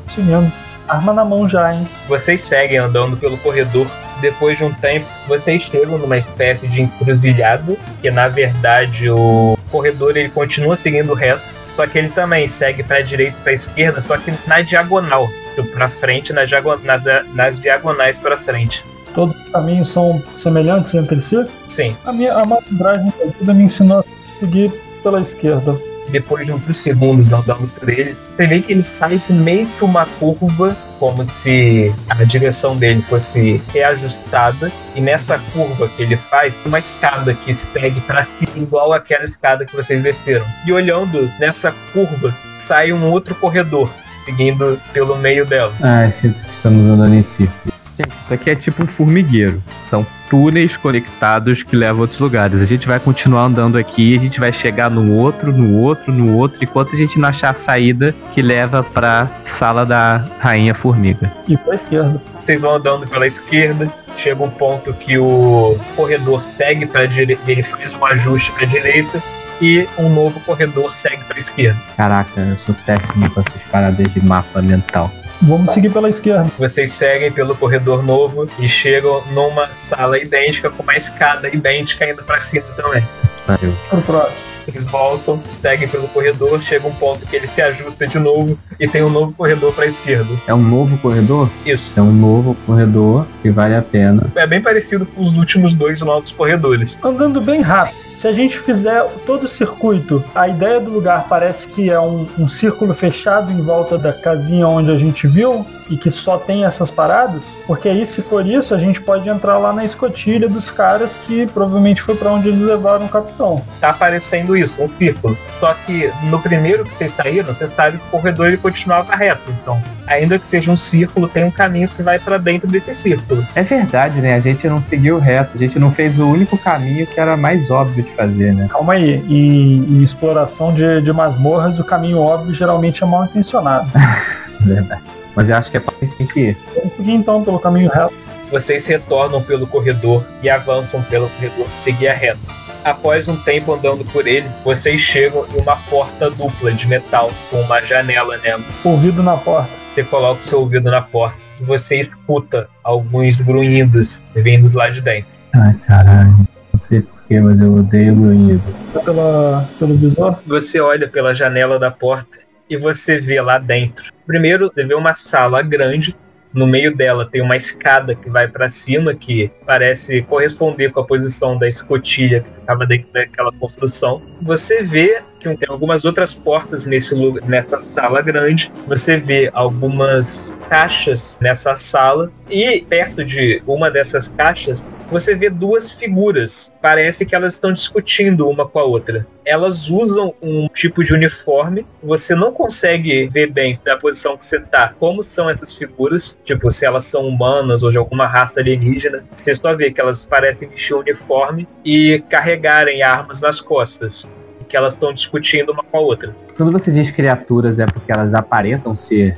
Isso mesmo. Arma na mão já, hein? Vocês seguem andando pelo corredor. Depois de um tempo, vocês chegam numa espécie de encruzilhada, que na verdade o corredor ele continua seguindo reto, só que ele também segue para direita e para esquerda, só que na diagonal, para frente, nas, nas, nas diagonais para frente. Todos os caminhos são semelhantes entre si. Sim. A minha a malandragem da vida me ensinou a seguir pela esquerda. Depois de uns segundos andando por ele, você vê que ele faz meio que uma curva, como se a direção dele fosse reajustada. E nessa curva que ele faz, tem uma escada que segue para igual aquela escada que vocês desceram. E olhando nessa curva, sai um outro corredor, seguindo pelo meio dela. Ah, sinto que estamos andando em círculo. Gente, isso aqui é tipo um formigueiro. São túneis conectados que levam a outros lugares. A gente vai continuar andando aqui, a gente vai chegar no outro, no outro, no outro, enquanto a gente não achar a saída que leva pra sala da Rainha Formiga. E pra esquerda. Vocês vão andando pela esquerda, chega um ponto que o corredor segue para direita, ele faz um ajuste para direita e um novo corredor segue para esquerda. Caraca, eu sou péssimo com essas paradas de mapa mental. Vamos seguir pela esquerda. Vocês seguem pelo corredor novo e chegam numa sala idêntica com uma escada idêntica indo para cima também. Valeu. Pro próximo. Eles voltam, seguem pelo corredor, chega um ponto que ele se ajusta de novo e tem um novo corredor para a esquerda. É um novo corredor? Isso. É um novo corredor que vale a pena. É bem parecido com os últimos dois novos corredores. Andando bem rápido. Se a gente fizer todo o circuito, a ideia do lugar parece que é um, um círculo fechado em volta da casinha onde a gente viu e que só tem essas paradas. Porque aí, se for isso, a gente pode entrar lá na escotilha dos caras que provavelmente foi pra onde eles levaram o capitão. tá aparecendo isso, um círculo. Só que no primeiro que vocês saíram, você sabe que o corredor ele continuava reto. Então, ainda que seja um círculo, tem um caminho que vai pra dentro desse círculo. É verdade, né? A gente não seguiu reto, a gente não fez o único caminho que era mais óbvio de fazer, né? Calma aí. Em, em exploração de, de masmorras, o caminho óbvio geralmente é mal intencionado. Verdade. Mas eu acho que é pra gente tem que ir. Vamos seguir então pelo caminho reto. Vocês retornam pelo corredor e avançam pelo corredor que seguia reto. Após um tempo andando por ele, vocês chegam em uma porta dupla de metal com uma janela nela. Ouvido na porta. Você coloca o seu ouvido na porta e você escuta alguns grunhidos vindo lá de dentro. Ai, caralho. Não sei porquê, mas eu odeio grunhido. Pela, pelo visor. Você olha pela janela da porta e você vê lá dentro. Primeiro, você vê uma sala grande, No meio dela tem uma escada que vai para cima, que parece corresponder com a posição da escotilha que ficava dentro daquela construção. Você vê tem algumas outras portas nesse lugar, nessa sala grande. Você vê algumas caixas nessa sala e perto de uma dessas caixas você vê duas figuras. Parece que elas estão discutindo uma com a outra. Elas usam um tipo de uniforme. Você não consegue ver bem da posição que você tá como são essas figuras. Tipo, se elas são humanas ou de alguma raça alienígena. Você só vê que elas parecem vestir o uniforme e carregarem armas nas costas que elas estão discutindo uma com a outra. Quando você diz criaturas, é porque elas aparentam ser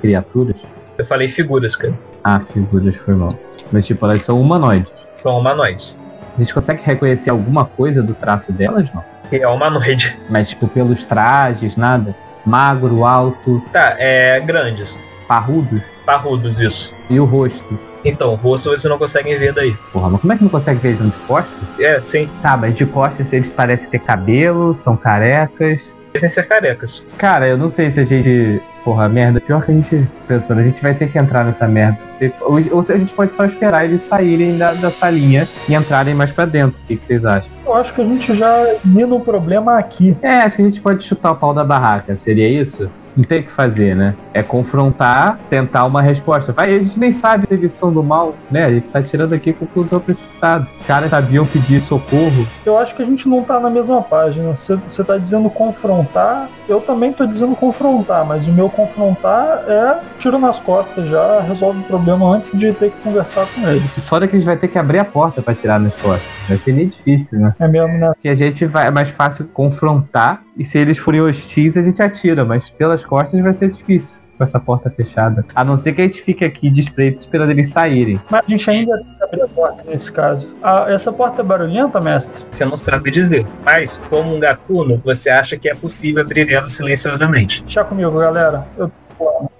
criaturas? Eu falei figuras, cara. Ah, figuras, foi mal. Mas, tipo, elas são humanoides. São humanoides. A gente consegue reconhecer alguma coisa do traço delas, não? É humanoide. Mas, tipo, pelos trajes, nada? Magro, alto, Tá, é grandes. parrudos? Parrudos, isso. E o rosto? Então, o rosto você não consegue ver daí. Porra, mas como é que não consegue ver eles de costas? É, sim. Tá, mas de costas eles parecem ter cabelo, são carecas. Parecem ser carecas. Cara, eu não sei se a gente. Porra, merda. Pior que a gente pensando, a gente vai ter que entrar nessa merda. Ou, se a gente pode só esperar eles saírem da, da salinha e entrarem mais pra dentro. O que, que vocês acham? Eu acho que a gente já mina o problema aqui. É, acho que a gente pode chutar o pau da barraca. Seria isso? Não tem o que fazer, né? É confrontar, tentar uma resposta. Vai, a gente nem sabe se eles são do mal, né? A gente tá tirando aqui conclusão precipitada. Os caras sabiam pedir socorro. Eu acho que a gente não tá na mesma página. Você tá dizendo confrontar, eu também tô dizendo confrontar, mas o meu confrontar é tiro nas costas já, resolve o problema antes de ter que conversar com eles. Foda que a gente vai ter que abrir a porta pra tirar nas costas. Vai ser meio difícil, né? É mesmo, né? Porque a gente vai. É mais fácil confrontar e se eles forem hostis, a gente atira, mas pelas costas vai ser difícil. Com essa porta fechada. A não ser que a gente fique aqui de espreito esperando eles saírem. Mas a gente ainda tem que abrir a porta nesse caso. Ah, essa porta é barulhenta, mestre? Você não sabe dizer. Mas, como um gatuno, você acha que é possível abrir ela silenciosamente. Deixa comigo, galera. Eu tô...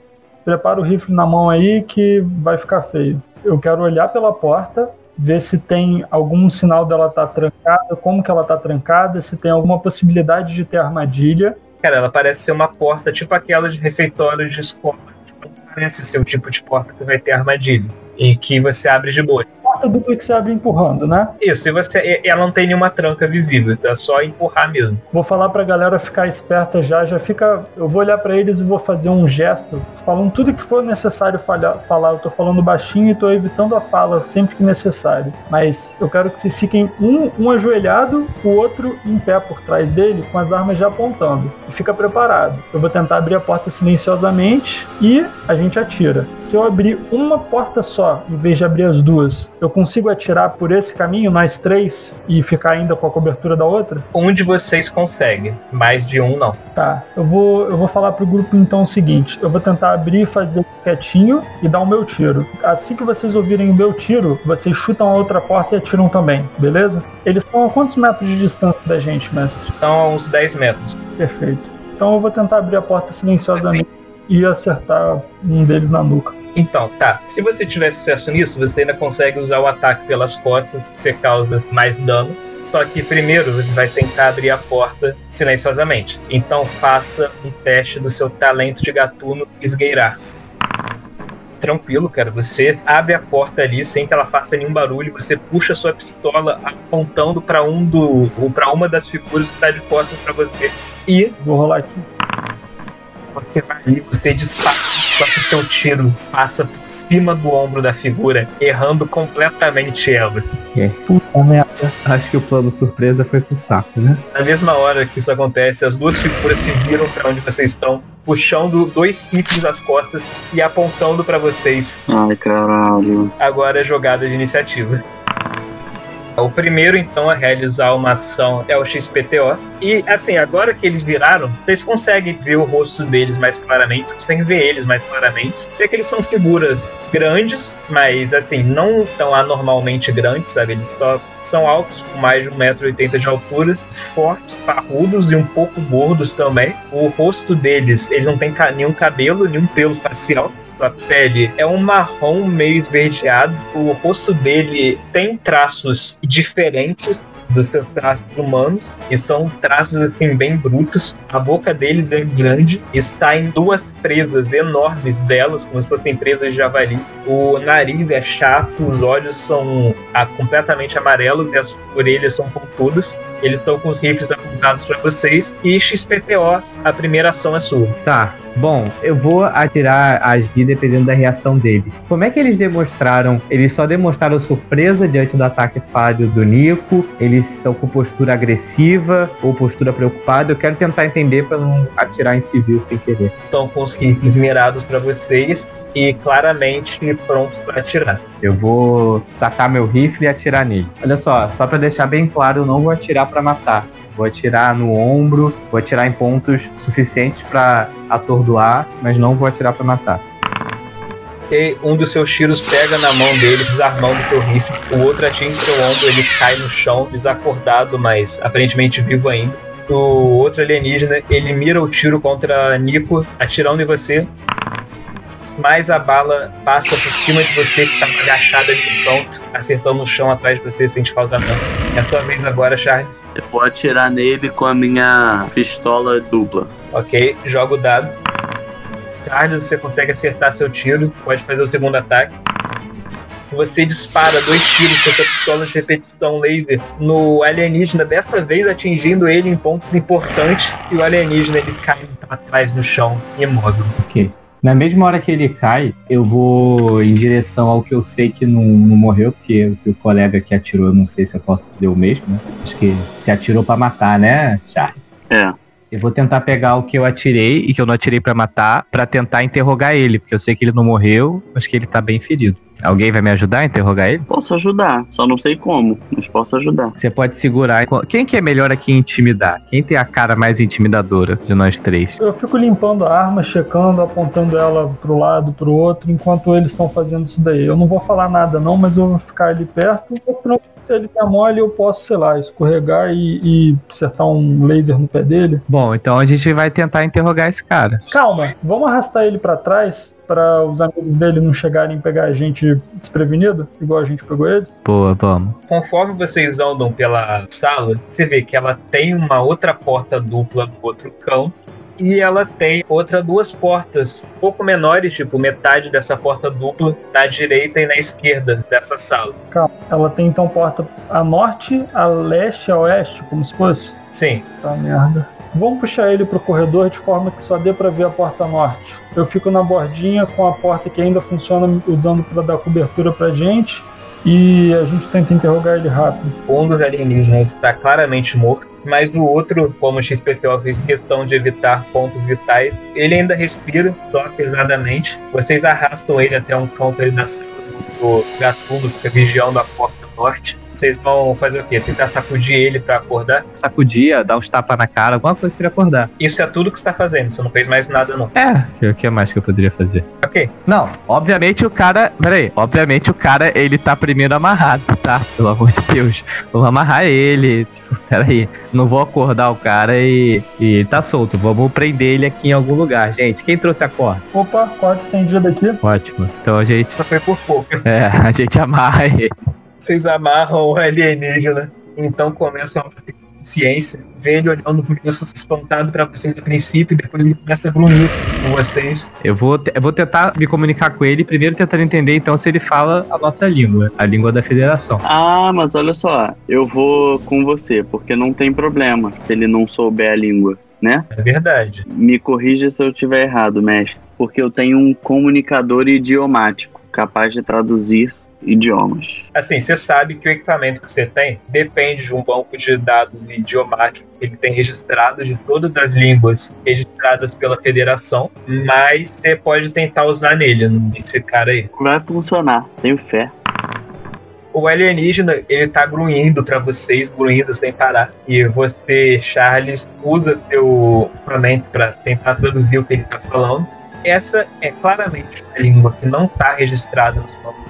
Prepara o rifle na mão aí que vai ficar feio. Eu quero olhar pela porta, ver se tem algum sinal dela estar tá trancada, como que ela tá trancada, se tem alguma possibilidade de ter armadilha. Cara, ela parece ser uma porta tipo aquela de refeitório de escola. Tipo, Não parece ser o tipo de porta que vai ter armadilha. E que você abre de boa. Porta dupla que você abre empurrando, né? Isso, e você, ela não tem nenhuma tranca visível, então é só empurrar mesmo. Vou falar pra galera ficar esperta já, já fica. Eu vou olhar pra eles e vou fazer um gesto, falando tudo que for necessário falha- falar. Eu tô falando baixinho e tô evitando a fala sempre que necessário. Mas eu quero que vocês fiquem um, um ajoelhado, o outro em pé por trás dele, com as armas já apontando. E fica preparado. Eu vou tentar abrir a porta silenciosamente e a gente atira. Se eu abrir uma porta só, em vez de abrir as duas, eu consigo atirar por esse caminho, nós três, e ficar ainda com a cobertura da outra? Um de vocês consegue, mais de um não. Tá, eu vou, eu vou falar pro grupo então o seguinte: eu vou tentar abrir e fazer quietinho e dar o meu tiro. Assim que vocês ouvirem o meu tiro, vocês chutam a outra porta e atiram também, beleza? Eles estão a quantos metros de distância da gente, mestre? Então, a uns 10 metros. Perfeito. Então eu vou tentar abrir a porta silenciosamente e acertar um deles na nuca. Então, tá. Se você tiver sucesso nisso, você ainda consegue usar o ataque pelas costas, que causa mais dano. Só que primeiro você vai tentar abrir a porta silenciosamente. Então faça um teste do seu talento de gatuno esgueirar-se. Tranquilo, cara. Você abre a porta ali sem que ela faça nenhum barulho. Você puxa sua pistola apontando para um do ou para uma das figuras que está de costas para você e Vou rolar aqui. você vai ali, você dispara, só que o seu tiro passa por cima do ombro da figura, errando completamente ela. Puta merda. Acho que o plano surpresa foi pro saco, né? Na mesma hora que isso acontece, as duas figuras se viram para onde vocês estão, puxando dois rifles das costas e apontando para vocês. Ai, caralho. Agora é jogada de iniciativa. O primeiro, então, a realizar uma ação é o XPTO. E, assim, agora que eles viraram, vocês conseguem ver o rosto deles mais claramente, vocês conseguem ver eles mais claramente. Vê que eles são figuras grandes, mas, assim, não tão anormalmente grandes, sabe? Eles só são altos, com mais de 1,80m de altura, fortes, parrudos e um pouco gordos também. O rosto deles, eles não têm nenhum cabelo, nenhum pelo facial. Sua pele é um marrom meio esverdeado. O rosto dele tem traços diferentes dos seus traços humanos e são traços assim bem brutos. A boca deles é grande e saem duas presas enormes delas, como se fossem presas de javali. O nariz é chato, os olhos são ah, completamente amarelos e as orelhas são pontudas. Eles estão com os rifles apontados para vocês e XPTO, a primeira ação é sua. Tá. Bom, eu vou atirar as vidas dependendo da reação deles. Como é que eles demonstraram? Eles só demonstraram surpresa diante do ataque do Nico? Eles estão com postura agressiva ou postura preocupada? Eu quero tentar entender para não atirar em civil sem querer. Estão com os rifles mirados para vocês e claramente prontos para atirar. Eu vou sacar meu rifle e atirar nele. Olha só, só para deixar bem claro, eu não vou atirar para matar. Vou atirar no ombro, vou atirar em pontos suficientes para atordoar, mas não vou atirar para matar. E um dos seus tiros pega na mão dele, desarmando seu rifle. O outro atinge seu ombro, ele cai no chão, desacordado, mas aparentemente vivo ainda. O outro alienígena, ele mira o tiro contra Nico, atirando em você. Mas a bala passa por cima de você, que tá agachado ali no canto, acertando no chão atrás de você sem te causar dano. É a sua vez agora, Charles. Eu vou atirar nele com a minha pistola dupla. Ok, joga o dado. Charles, você consegue acertar seu tiro, pode fazer o segundo ataque. Você dispara dois tiros com sua pistola de repetição laser no alienígena, dessa vez atingindo ele em pontos importantes, e o alienígena ele cai para trás no chão, imóvel. Ok. Na mesma hora que ele cai, eu vou em direção ao que eu sei que não, não morreu, porque o teu colega que atirou, eu não sei se eu posso dizer o mesmo, né? Acho que se atirou pra matar, né, Charlie? É. Eu vou tentar pegar o que eu atirei e que eu não atirei pra matar, pra tentar interrogar ele, porque eu sei que ele não morreu, mas que ele tá bem ferido. Alguém vai me ajudar a interrogar ele? Posso ajudar, só não sei como, mas posso ajudar. Você pode segurar. Quem que é melhor aqui intimidar? Quem tem a cara mais intimidadora de nós três? Eu fico limpando a arma, checando, apontando ela pro lado, pro outro, enquanto eles estão fazendo isso daí. Eu não vou falar nada não, mas eu vou ficar ali perto. Se ele tá mole, eu posso, sei lá, escorregar e, e acertar um laser no pé dele. Bom, então a gente vai tentar interrogar esse cara. Calma, vamos arrastar ele pra trás para os amigos dele não chegarem e pegar a gente desprevenido, igual a gente pegou eles? Boa, vamos. Conforme vocês andam pela sala, você vê que ela tem uma outra porta dupla no outro canto. E ela tem outra duas portas, um pouco menores, tipo metade dessa porta dupla na direita e na esquerda dessa sala. Calma, ela tem então porta a norte, a leste, a oeste, como se fosse? Sim, Tá merda. Vamos puxar ele pro corredor de forma que só dê pra ver a porta norte. Eu fico na bordinha com a porta que ainda funciona usando pra dar cobertura pra gente. E a gente tenta interrogar ele rápido. um dos alienígenas está claramente morto, mas o outro, como o XPTO fez questão de evitar pontos vitais, ele ainda respira, só pesadamente. Vocês arrastam ele até um canto ali da sala, o gatuno fica vigiando a porta norte. Vocês vão fazer o quê? Tentar sacudir ele para acordar? Sacudia, dar uns tapas na cara, alguma coisa pra ele acordar. Isso é tudo que você está fazendo, você não fez mais nada não. É, o que mais que eu poderia fazer? Ok, Não, obviamente o cara. Peraí, obviamente o cara ele tá primeiro amarrado, tá? Pelo amor de Deus. Vamos amarrar ele. Tipo, peraí. Não vou acordar o cara e, e ele tá solto. Vamos prender ele aqui em algum lugar, gente. Quem trouxe a corda? Opa, corda estendida aqui. Ótimo. Então a gente. só foi por pouco. É, a gente amarra ele. Vocês amarram o alienígena, então começam a ter consciência. Vê ele olhando com isso espantado para vocês a princípio, e depois ele começa a grunhir com vocês. Eu vou, eu vou tentar me comunicar com ele, primeiro tentando entender então se ele fala a nossa língua, a língua da federação. Ah, mas olha só, eu vou com você, porque não tem problema se ele não souber a língua, né? É verdade. Me corrija se eu estiver errado, mestre. Porque eu tenho um comunicador idiomático, capaz de traduzir idiomas. Assim, você sabe que o equipamento que você tem depende de um banco de dados idiomático que ele tem registrado de todas as línguas registradas pela federação, mas você pode tentar usar nele, nesse cara aí. Vai funcionar, tenho fé. O alienígena, ele tá grunhindo pra vocês, grunhindo sem parar. E você, Charles, usa seu equipamento pra tentar traduzir o que ele tá falando. Essa é claramente uma língua que não tá registrada nos bancos de dados.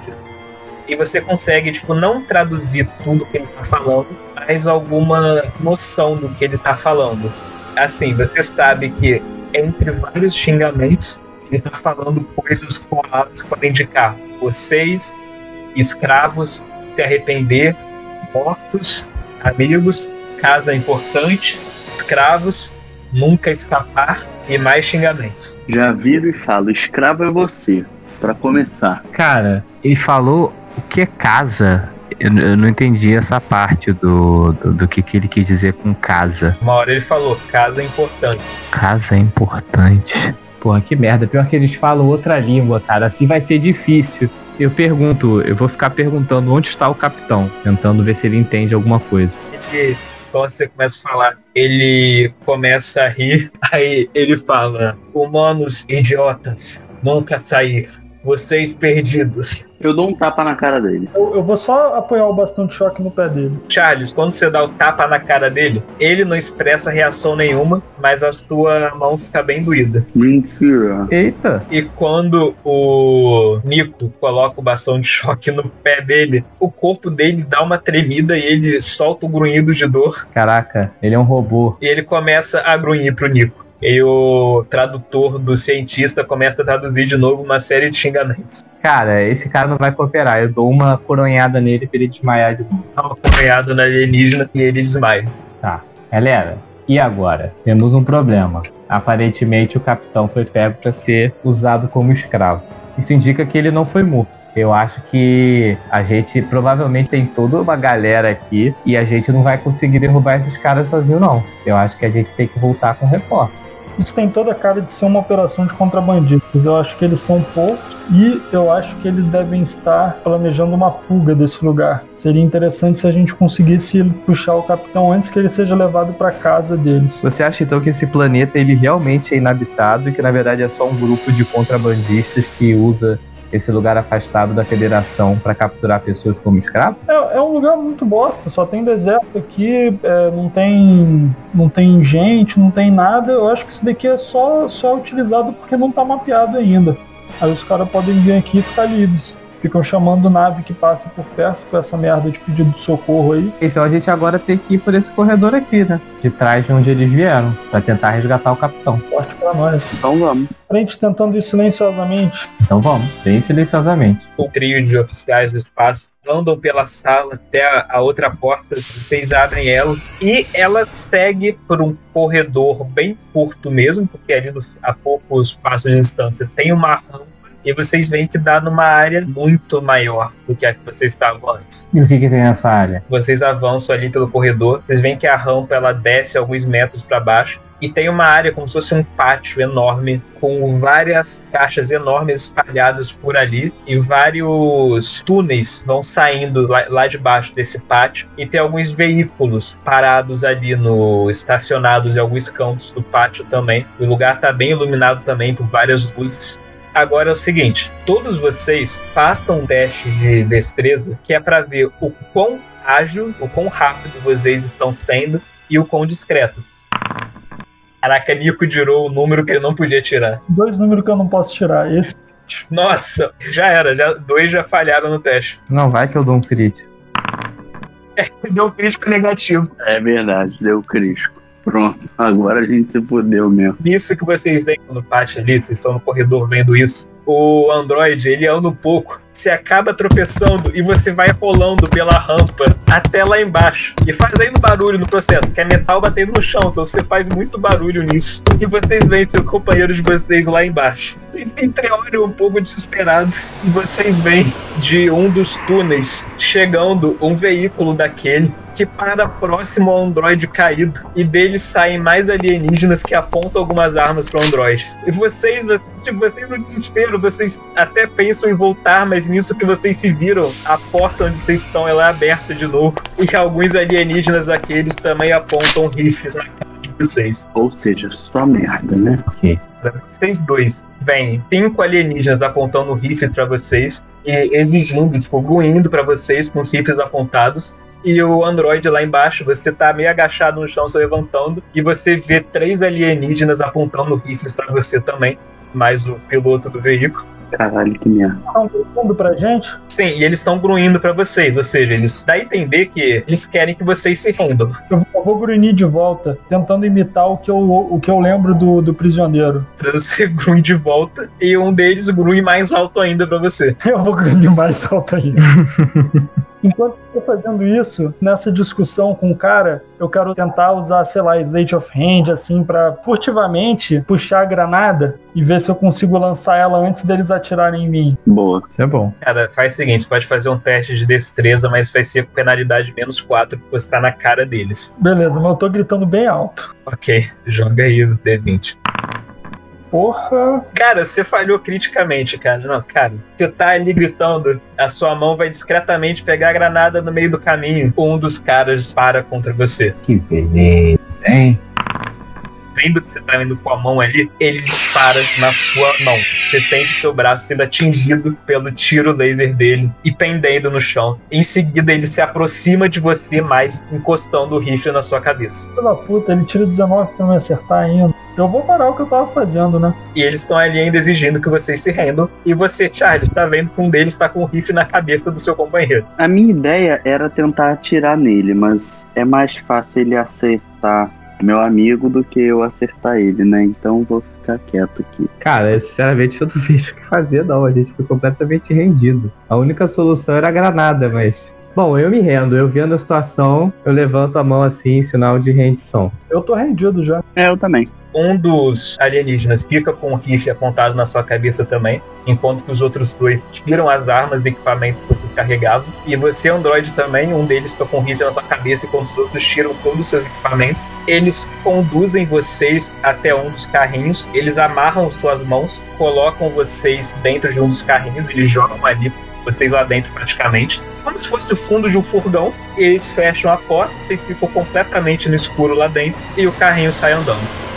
E você consegue, tipo, não traduzir tudo que ele tá falando, mas alguma noção do que ele tá falando. Assim, você sabe que entre vários xingamentos, ele tá falando coisas coladas que podem indicar vocês, escravos, se arrepender mortos, amigos, casa importante, escravos, nunca escapar e mais xingamentos. Já viro e falo, escravo é você. Pra começar. Cara, ele falou o que é casa. Eu, eu não entendi essa parte do, do, do que, que ele quis dizer com casa. Uma hora ele falou, casa importante. Casa é importante. Porra, que merda. Pior que eles falam outra língua, cara. Assim vai ser difícil. Eu pergunto, eu vou ficar perguntando onde está o capitão, tentando ver se ele entende alguma coisa. Ele, quando você começa a falar, ele começa a rir, aí ele fala, humanos idiotas, nunca sair, vocês perdidos. Eu dou um tapa na cara dele. Eu, eu vou só apoiar o bastão de choque no pé dele. Charles, quando você dá o tapa na cara dele, ele não expressa reação nenhuma, mas a sua mão fica bem doída. Mentira. Eita! E quando o Nico coloca o bastão de choque no pé dele, o corpo dele dá uma tremida e ele solta o grunhido de dor Caraca, ele é um robô. e ele começa a grunhir pro Nico. E o tradutor do cientista começa a traduzir de novo uma série de xingamentos. Cara, esse cara não vai cooperar. Eu dou uma coronhada nele pra ele desmaiar de novo. Dá uma acompanhada na alienígena e ele desmaia. Tá. Galera, e agora? Temos um problema. Aparentemente o capitão foi pego pra ser usado como escravo. Isso indica que ele não foi morto. Eu acho que a gente provavelmente tem toda uma galera aqui e a gente não vai conseguir derrubar esses caras sozinho, não. Eu acho que a gente tem que voltar com reforço. Isso tem toda a cara de ser uma operação de contrabandistas. Eu acho que eles são poucos e eu acho que eles devem estar planejando uma fuga desse lugar. Seria interessante se a gente conseguisse puxar o capitão antes que ele seja levado para casa deles. Você acha então que esse planeta ele realmente é inabitado e que na verdade é só um grupo de contrabandistas que usa esse lugar afastado da federação para capturar pessoas como escravos? É, é um lugar muito bosta, só tem deserto aqui, é, não tem não tem gente, não tem nada. Eu acho que isso daqui é só, só utilizado porque não tá mapeado ainda. Aí os caras podem vir aqui e ficar livres. Ficam chamando nave que passa por perto com essa merda de pedido de socorro aí. Então a gente agora tem que ir por esse corredor aqui, né? De trás de onde eles vieram, para tentar resgatar o capitão. Forte pra nós. Então vamos. Frente tentando ir silenciosamente. Então vamos, bem silenciosamente. O trio de oficiais do espaço andam pela sala até a, a outra porta, vocês abrem ela e ela segue por um corredor bem curto mesmo, porque ali no- a poucos passos de distância tem uma rampa e vocês veem que dá numa área muito maior do que a que vocês estavam antes. E o que, que tem nessa área? Vocês avançam ali pelo corredor, vocês veem que a rampa ela desce alguns metros para baixo e tem uma área como se fosse um pátio enorme com várias caixas enormes espalhadas por ali e vários túneis vão saindo lá, lá de baixo desse pátio e tem alguns veículos parados ali no estacionados em alguns cantos do pátio também. O lugar está bem iluminado também por várias luzes. Agora é o seguinte, todos vocês façam um teste de destreza que é para ver o quão ágil, o quão rápido vocês estão sendo e o quão discreto. Caraca, Nico tirou o número que ele não podia tirar. Dois números que eu não posso tirar. Esse Nossa, já era, já, dois já falharam no teste. Não vai que eu dou um crítico. Deu um crítico negativo. É verdade, deu crisco. Pronto, agora a gente se fudeu mesmo. Nisso que vocês veem no pátio ali, vocês estão no corredor vendo isso. O Android, ele anda um pouco, você acaba tropeçando e você vai rolando pela rampa até lá embaixo. E faz ainda barulho no processo, que é metal batendo no chão, então você faz muito barulho nisso. E vocês veem seu companheiro de vocês lá embaixo. E entreolham um pouco desesperado. E vocês veem de um dos túneis chegando um veículo daquele que para próximo ao androide caído. E dele saem mais alienígenas que apontam algumas armas para o androide. E vocês, tipo, vocês no desespero, vocês até pensam em voltar, mas nisso que vocês se viram, a porta onde vocês estão ela é aberta de novo. E alguns alienígenas daqueles também apontam rifles na cara de vocês. Ou seja, só merda, né? Ok. Vocês dois vêm cinco alienígenas apontando rifles pra vocês e exigindo, tipo, gruindo pra vocês com os rifles apontados. E o androide lá embaixo, você tá meio agachado no chão, se levantando, e você vê três alienígenas apontando rifles pra você também, mais o piloto do veículo. Caralho, que merda. um fundo pra gente. Sim, e eles estão gruindo pra vocês, ou seja, eles dá a entender que eles querem que vocês se rendam. Eu vou, grunhir de volta, tentando imitar o que eu, o que eu lembro do, do prisioneiro. Você grunhe de volta e um deles grunhe mais alto ainda pra você. Eu vou grunir mais alto ainda. Enquanto eu tô fazendo isso, nessa discussão com o cara, eu quero tentar usar, sei lá, Slate of Hand, assim, pra furtivamente puxar a granada e ver se eu consigo lançar ela antes deles atirarem em mim. Boa. Isso é bom. Cara, faz o seguinte: você pode fazer um teste de destreza, mas vai ser com penalidade menos 4, porque você tá na cara deles. Beleza, mas eu tô gritando bem alto. Ok, joga aí o D20. Porra. Cara, você falhou criticamente, cara. Não, cara, você tá ali gritando, a sua mão vai discretamente pegar a granada no meio do caminho. Um dos caras para contra você. Que beleza, hein? Vendo que você tá indo com a mão ali, ele dispara na sua mão. Você sente seu braço sendo atingido pelo tiro laser dele e pendendo no chão. Em seguida, ele se aproxima de você mais, encostando o rifle na sua cabeça. Da puta, ele tira 19 pra me acertar ainda. Eu vou parar o que eu tava fazendo, né? E eles estão ali ainda exigindo que vocês se rendam. E você, Charles, tá vendo que um deles tá com o rifle na cabeça do seu companheiro. A minha ideia era tentar atirar nele, mas é mais fácil ele acertar meu amigo do que eu acertar ele, né? Então vou ficar quieto aqui. Cara, sinceramente eu não vejo o que fazer, não. A gente foi completamente rendido. A única solução era a granada, mas. Bom, eu me rendo. Eu vendo a situação, eu levanto a mão assim, em sinal de rendição. Eu tô rendido já. É, eu também. Um dos alienígenas fica com o rifle apontado na sua cabeça também, enquanto que os outros dois tiram as armas e equipamentos que você carregava. E você, Android, também, um deles fica com o rifle na sua cabeça, enquanto os outros tiram todos os seus equipamentos. Eles conduzem vocês até um dos carrinhos, eles amarram suas mãos, colocam vocês dentro de um dos carrinhos, eles jogam ali vocês lá dentro praticamente, como se fosse o fundo de um furgão. Eles fecham a porta, vocês ficam completamente no escuro lá dentro e o carrinho sai andando.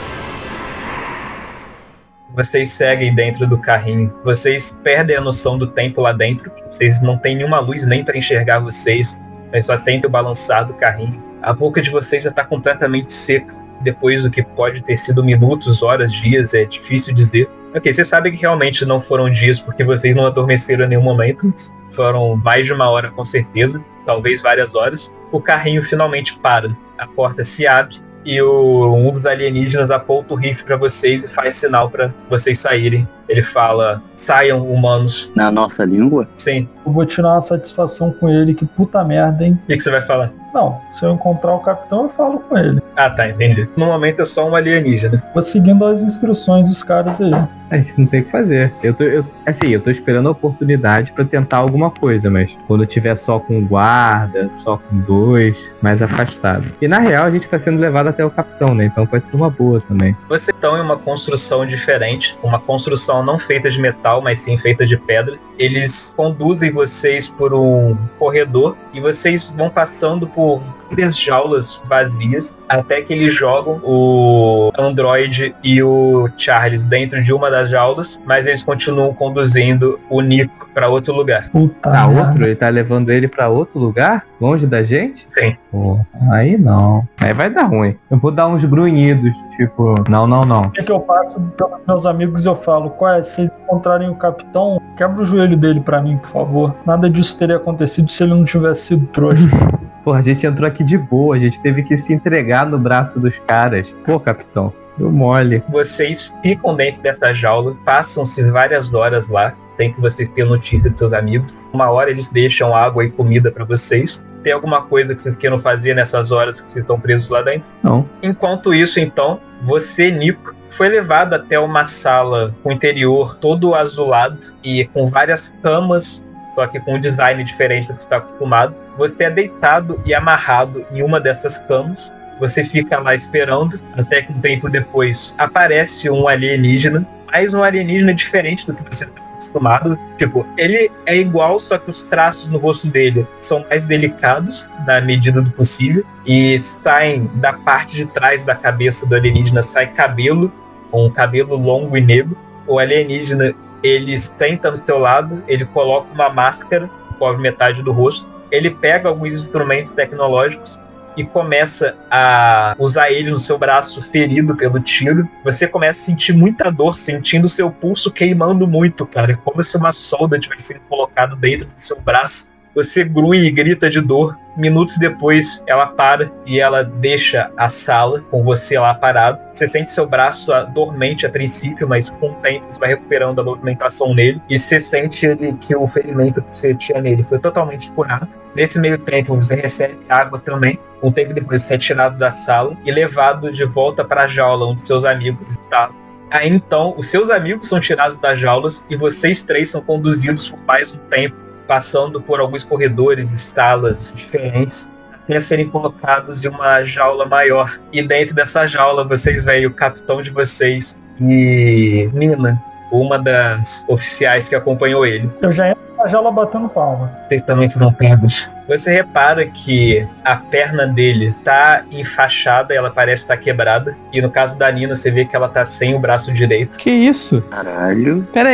Vocês seguem dentro do carrinho. Vocês perdem a noção do tempo lá dentro. Vocês não têm nenhuma luz nem para enxergar vocês. Mas só sentem o balançar do carrinho. A boca de vocês já está completamente seca. Depois do que pode ter sido minutos, horas, dias, é difícil dizer. Ok, você sabe que realmente não foram dias porque vocês não adormeceram em nenhum momento. Foram mais de uma hora com certeza, talvez várias horas. O carrinho finalmente para. A porta se abre e o, um dos alienígenas aponta o rifle para vocês e faz sinal para vocês saírem. Ele fala: saiam, humanos. Na nossa língua? Sim. Eu vou tirar uma satisfação com ele, que puta merda, hein? O que, que você vai falar? Não, se eu encontrar o capitão, eu falo com ele. Ah, tá, entendi. No momento é só um alienígena. Vou seguindo as instruções dos caras aí. A gente não tem o que fazer. Eu tô, eu, assim, eu tô esperando a oportunidade pra tentar alguma coisa, mas quando eu tiver só com um guarda, só com dois, mais afastado. E na real, a gente tá sendo levado até o capitão, né? Então pode ser uma boa também. Vocês estão em uma construção diferente, uma construção não feita de metal, mas sim feita de pedra. Eles conduzem vocês por um corredor e vocês vão passando por várias jaulas vazias até que eles jogam o Android e o Charles dentro de uma das jaulas, mas eles continuam conduzindo o Nico para outro lugar. Puta Pra outro? Ele tá levando ele pra outro lugar? Longe da gente? Sim. Pô, aí não. Aí vai dar ruim. Eu vou dar uns grunhidos, tipo, não, não, não. O que eu passo pelos meus amigos eu falo, qual é? Se vocês encontrarem o capitão, quebra o joelho dele pra mim, por favor. Nada disso teria acontecido se ele não tivesse sido trouxa. Porra, a gente entrou aqui de boa, a gente teve que se entregar no braço dos caras. Pô, capitão, deu mole. Vocês ficam dentro dessa jaula, passam-se várias horas lá, tem que vocês ter notícia dos seus amigos. Uma hora eles deixam água e comida para vocês. Tem alguma coisa que vocês queiram fazer nessas horas que vocês estão presos lá dentro? Não. Enquanto isso, então, você, Nico, foi levado até uma sala com o interior todo azulado e com várias camas, só que com um design diferente do que você está acostumado. Você é deitado e amarrado em uma dessas camas. Você fica lá esperando, até que um tempo depois aparece um alienígena, mas um alienígena diferente do que você está acostumado. Tipo, ele é igual, só que os traços no rosto dele são mais delicados, na medida do possível, e saem da parte de trás da cabeça do alienígena sai cabelo, um cabelo longo e negro. O alienígena ele senta no seu lado, ele coloca uma máscara, cobre metade do rosto, ele pega alguns instrumentos tecnológicos e começa a usar ele no seu braço ferido pelo tiro. Você começa a sentir muita dor, sentindo seu pulso queimando muito, cara. É como se uma solda tivesse sido colocada dentro do seu braço. Você grunhe e grita de dor. Minutos depois, ela para e ela deixa a sala com você lá parado. Você sente seu braço dormente a princípio, mas com o tempo você vai recuperando a movimentação nele e você sente que o ferimento que você tinha nele foi totalmente curado. Nesse meio tempo, você recebe água também. Um tempo depois, você é tirado da sala e levado de volta para a jaula onde seus amigos estavam. Aí então, os seus amigos são tirados das jaulas e vocês três são conduzidos por mais um tempo, passando por alguns corredores e salas diferentes, até serem colocados em uma jaula maior. E dentro dessa jaula, vocês veem o capitão de vocês e Nina, uma das oficiais que acompanhou ele. Eu já entro na jaula batendo palma. Vocês também foram pegos. Você repara que a perna dele tá enfaixada, ela parece estar quebrada. E no caso da Nina, você vê que ela tá sem o braço direito. Que isso? Caralho. Pera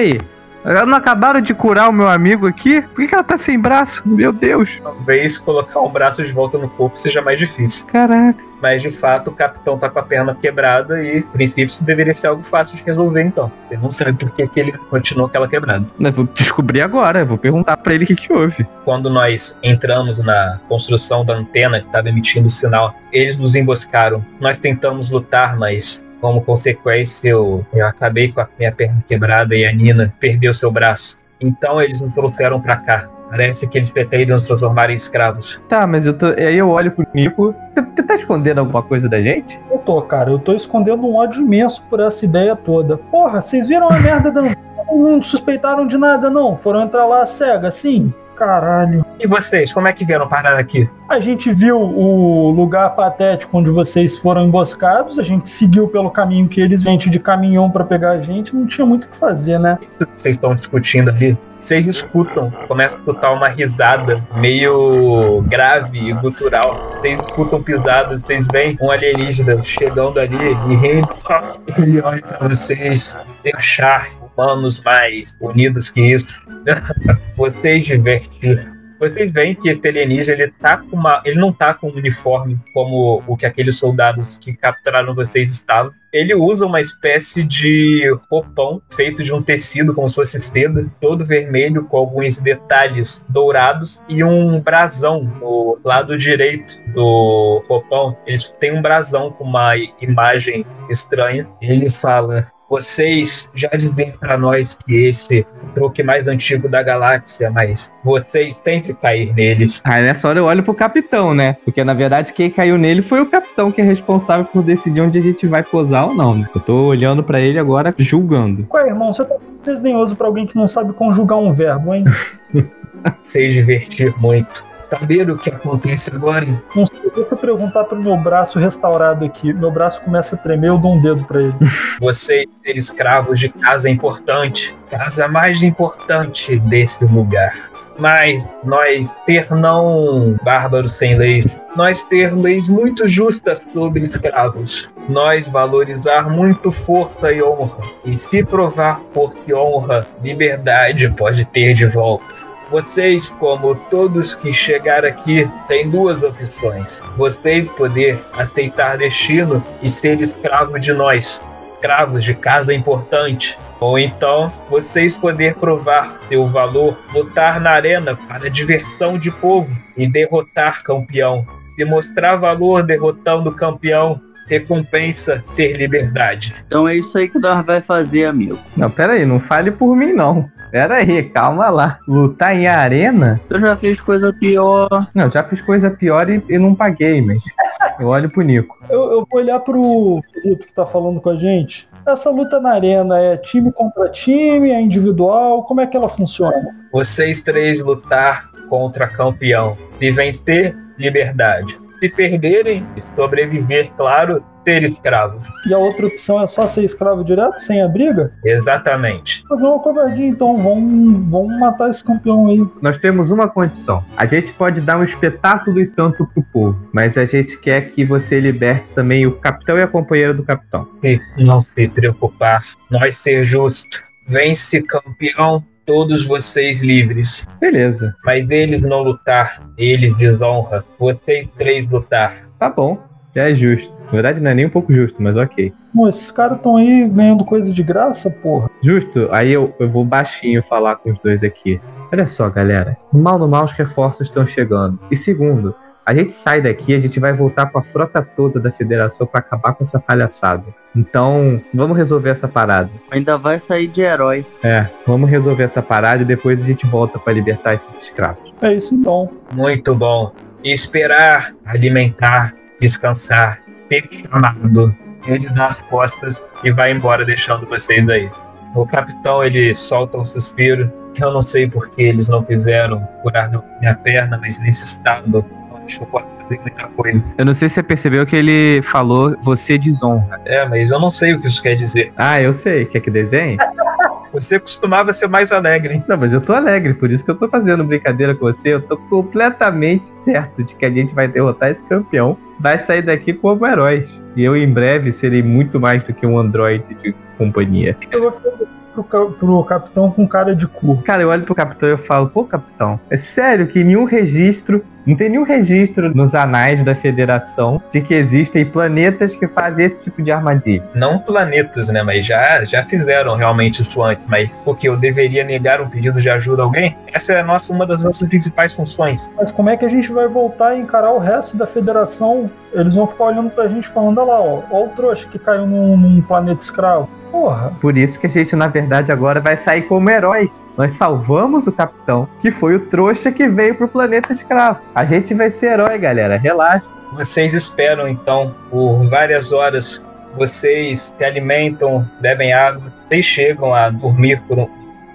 aí. Elas não acabaram de curar o meu amigo aqui? Por que, que ela tá sem braço? Meu Deus. Talvez colocar o braço de volta no corpo seja mais difícil. Caraca. Mas de fato o capitão tá com a perna quebrada e, a princípio, isso deveria ser algo fácil de resolver então. Você não sabe por que, que ele continuou aquela quebrada. Eu vou descobrir agora. Eu vou perguntar pra ele o que, que houve. Quando nós entramos na construção da antena que estava emitindo o sinal, eles nos emboscaram. Nós tentamos lutar, mas como consequência eu, eu acabei com a minha perna quebrada e a Nina perdeu seu braço. Então eles nos trouxeram pra cá. Parece que eles pretendem nos transformar em escravos. Tá, mas eu tô. Aí eu olho pro Nico. Você- tá escondendo alguma coisa da gente? Eu tô, cara, eu tô escondendo um ódio imenso por essa ideia toda. Porra, vocês viram a merda da. Não suspeitaram de nada, não. Foram entrar lá cega, assim? Caralho. E vocês, como é que vieram parar aqui? A gente viu o lugar patético onde vocês foram emboscados, a gente seguiu pelo caminho que eles vêm de caminhão pra pegar a gente, não tinha muito o que fazer, né? Isso que vocês estão discutindo ali, vocês escutam, começa a escutar uma risada meio grave e gutural. Vocês escutam pisadas, vocês veem um alienígena chegando ali e rindo. Ele olha pra vocês, achar humanos mais unidos que isso. vocês divertir. Vocês veem que esse alienígena ele tá com uma, ele não tá com um uniforme como o que aqueles soldados que capturaram vocês estavam. Ele usa uma espécie de roupão feito de um tecido como se fosse seda, todo vermelho com alguns detalhes dourados e um brasão no lado direito do roupão. Eles têm um brasão com uma imagem estranha. Ele fala: "Vocês já diziam para nós que esse é o truque mais antigo da galáxia, mas vocês sempre cair neles. Aí nessa hora eu olho pro capitão, né? Porque na verdade quem caiu nele foi o capitão que é responsável por decidir onde a gente vai posar ou não, né? Eu tô olhando pra ele agora, julgando. Qual é, irmão? Você tá desdenhoso pra alguém que não sabe conjugar um verbo, hein? Se divertir muito. Saber o que acontece agora Não sei, deixa eu perguntar pro meu braço restaurado aqui. Meu braço começa a tremer, eu dou um dedo pra ele. vocês ser escravos de casa importante, casa mais importante desse lugar. Mas nós ter não bárbaros sem leis, nós ter leis muito justas sobre escravos, nós valorizar muito força e honra, e se provar força e honra, liberdade pode ter de volta. Vocês, como todos que chegaram aqui, têm duas opções. Vocês poder aceitar destino e ser escravo de nós, escravos de casa importante. Ou então vocês poder provar seu valor, lutar na arena para diversão de povo e derrotar campeão. Se mostrar valor derrotando campeão, recompensa ser liberdade. Então é isso aí que nós vai fazer, amigo. Não, pera aí, não fale por mim não. Pera aí, calma lá. Lutar em arena? Eu já fiz coisa pior. Não, já fiz coisa pior e, e não paguei, mas eu olho pro Nico. Eu, eu vou olhar pro Zito que tá falando com a gente. Essa luta na arena é time contra time, é individual? Como é que ela funciona? Vocês três lutar contra campeão. Se vencer, liberdade. Se perderem, sobreviver, claro, ser escravos. E a outra opção é só ser escravo direto, sem a briga? Exatamente. Fazer uma covardia, então. Vamos, vamos matar esse campeão aí. Nós temos uma condição. A gente pode dar um espetáculo e tanto pro povo, mas a gente quer que você liberte também o capitão e a companheira do capitão. E não se preocupar. Nós ser justo. Vence campeão, todos vocês livres. Beleza, Mas eles não lutar, eles desonra. Vocês três lutar. tá bom. Já é justo. Na verdade, não é nem um pouco justo, mas ok. Pô, esses caras estão aí ganhando coisa de graça, porra. Justo, aí eu, eu vou baixinho falar com os dois aqui. Olha só, galera. Mal no mal os reforços estão chegando. E segundo, A gente sai daqui, a gente vai voltar com a frota toda da federação pra acabar com essa palhaçada. Então, vamos resolver essa parada. Ainda vai sair de herói. É, vamos resolver essa parada e depois a gente volta pra libertar esses escravos. É isso então. Muito bom. E esperar, alimentar, descansar, ter chamado. Ele dá as costas e vai embora deixando vocês aí. O capitão ele solta um suspiro. que Eu não sei porque eles não fizeram curar minha perna, mas nesse estado eu posso fazer muita coisa. Eu não sei se você percebeu que ele falou você desonra. É, mas eu não sei o que isso quer dizer. Ah, eu sei. Quer que desenhe? Você costumava ser mais alegre, hein? Não, mas eu tô alegre, por isso que eu tô fazendo brincadeira com você. Eu tô completamente certo de que a gente vai derrotar esse campeão. Vai sair daqui como heróis. E eu, em breve, serei muito mais do que um androide de companhia. Eu vou ficar pro, pro capitão com cara de cu. Cara, eu olho pro capitão e eu falo, pô, capitão, é sério que nenhum registro, não tem nenhum registro nos anais da federação de que existem planetas que fazem esse tipo de armadilha. Não planetas, né? Mas já, já fizeram realmente isso antes. Mas porque eu deveria negar um pedido de ajuda a alguém? Essa é a nossa, uma das nossas principais funções. Mas como é que a gente vai voltar e encarar o resto da federação? Eles vão ficar olhando pra gente falando, olha lá, ó, ó o trouxa que caiu num, num planeta escravo. Porra, Por isso que a gente, na verdade, agora vai sair como heróis. Nós salvamos o capitão, que foi o trouxa que veio pro planeta escravo. A gente vai ser herói, galera. Relaxa. Vocês esperam então por várias horas. Vocês se alimentam, bebem água. Vocês chegam a dormir por um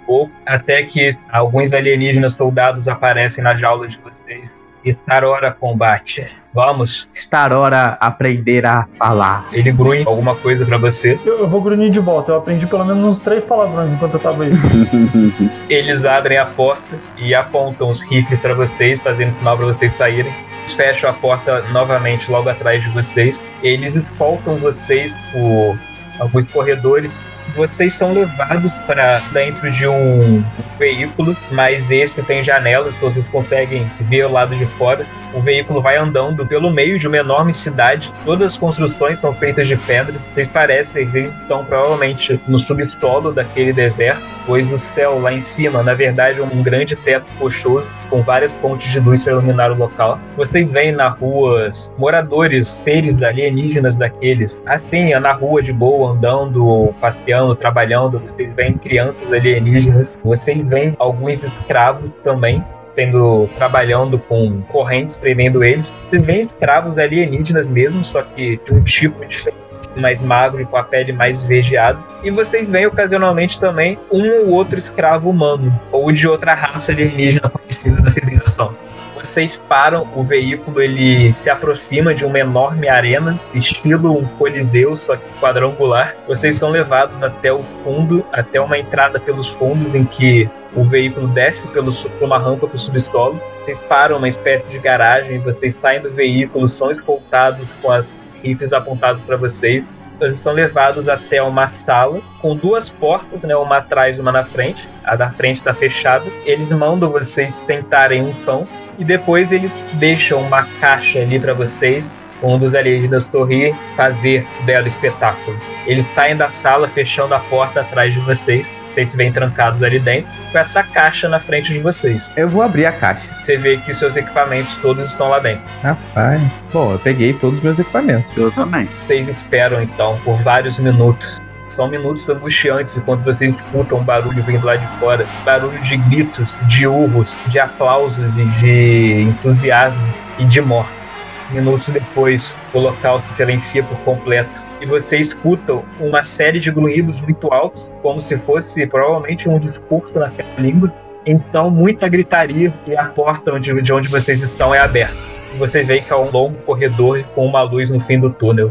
pouco até que alguns alienígenas soldados aparecem na jaula de vocês. E Tarora combate. Vamos. Estar hora aprender a falar. Ele grunhe alguma coisa pra você. eu, eu vou grunhir de volta. Eu aprendi pelo menos uns três palavrões enquanto eu tava aí. Eles abrem a porta e apontam os rifles pra vocês, fazendo sinal pra vocês saírem. Eles fecham a porta novamente logo atrás de vocês. Eles escoltam vocês por alguns corredores. Vocês são levados para dentro de um, veículo, mas esse tem janelas, todos conseguem ver o lado de fora. O veículo vai andando pelo meio de uma enorme cidade. Todas as construções são feitas de pedra. Vocês parecem eles estão provavelmente no subsolo daquele deserto, pois no céu lá em cima, na verdade, é um grande teto rochoso com várias pontes de luz para iluminar o local. Vocês veem na ruas moradores, seres alienígenas daqueles, assim, na rua de boa, andando, passeando, trabalhando. Vocês veem crianças alienígenas. Vocês veem alguns escravos também tendo trabalhando com correntes prendendo eles. Vocês veem escravos alienígenas mesmo, só que de um tipo diferente, mais magro e com a pele mais esverdeada. E vocês veem ocasionalmente também um ou outro escravo humano ou de outra raça alienígena conhecida da Federação. Vocês param, o veículo ele se aproxima de uma enorme arena, estilo um coliseu, só que quadrangular. Vocês são levados até o fundo, até uma entrada pelos fundos em que o veículo desce pelo, por uma rampa para o subsolo. Vocês param uma espécie de garagem, vocês saem do veículo, são escoltados com as rifles apontados para vocês. Vocês são levados até uma sala com duas portas, né, uma atrás e uma na frente. A da frente está fechada. Eles mandam vocês tentarem um pão e depois eles deixam uma caixa ali para vocês. Um dos alienígenas sorrir, fazer dela espetáculo. Eles saem da sala, fechando a porta atrás de vocês. Vocês se veem trancados ali dentro, com essa caixa na frente de vocês. Eu vou abrir a caixa. Você vê que seus equipamentos todos estão lá dentro. Rapaz. Bom, eu peguei todos os meus equipamentos. Eu também. Vocês esperam então por vários minutos. São minutos angustiantes enquanto vocês escutam um barulho vindo lá de fora barulho de gritos, de urros, de aplausos e de entusiasmo e de morte. Minutos depois, o local se silencia por completo e você escuta uma série de grunhidos muito altos, como se fosse provavelmente um discurso naquela língua. Então, muita gritaria e a porta onde, de onde vocês estão é aberta. E você vê que há um longo corredor com uma luz no fim do túnel.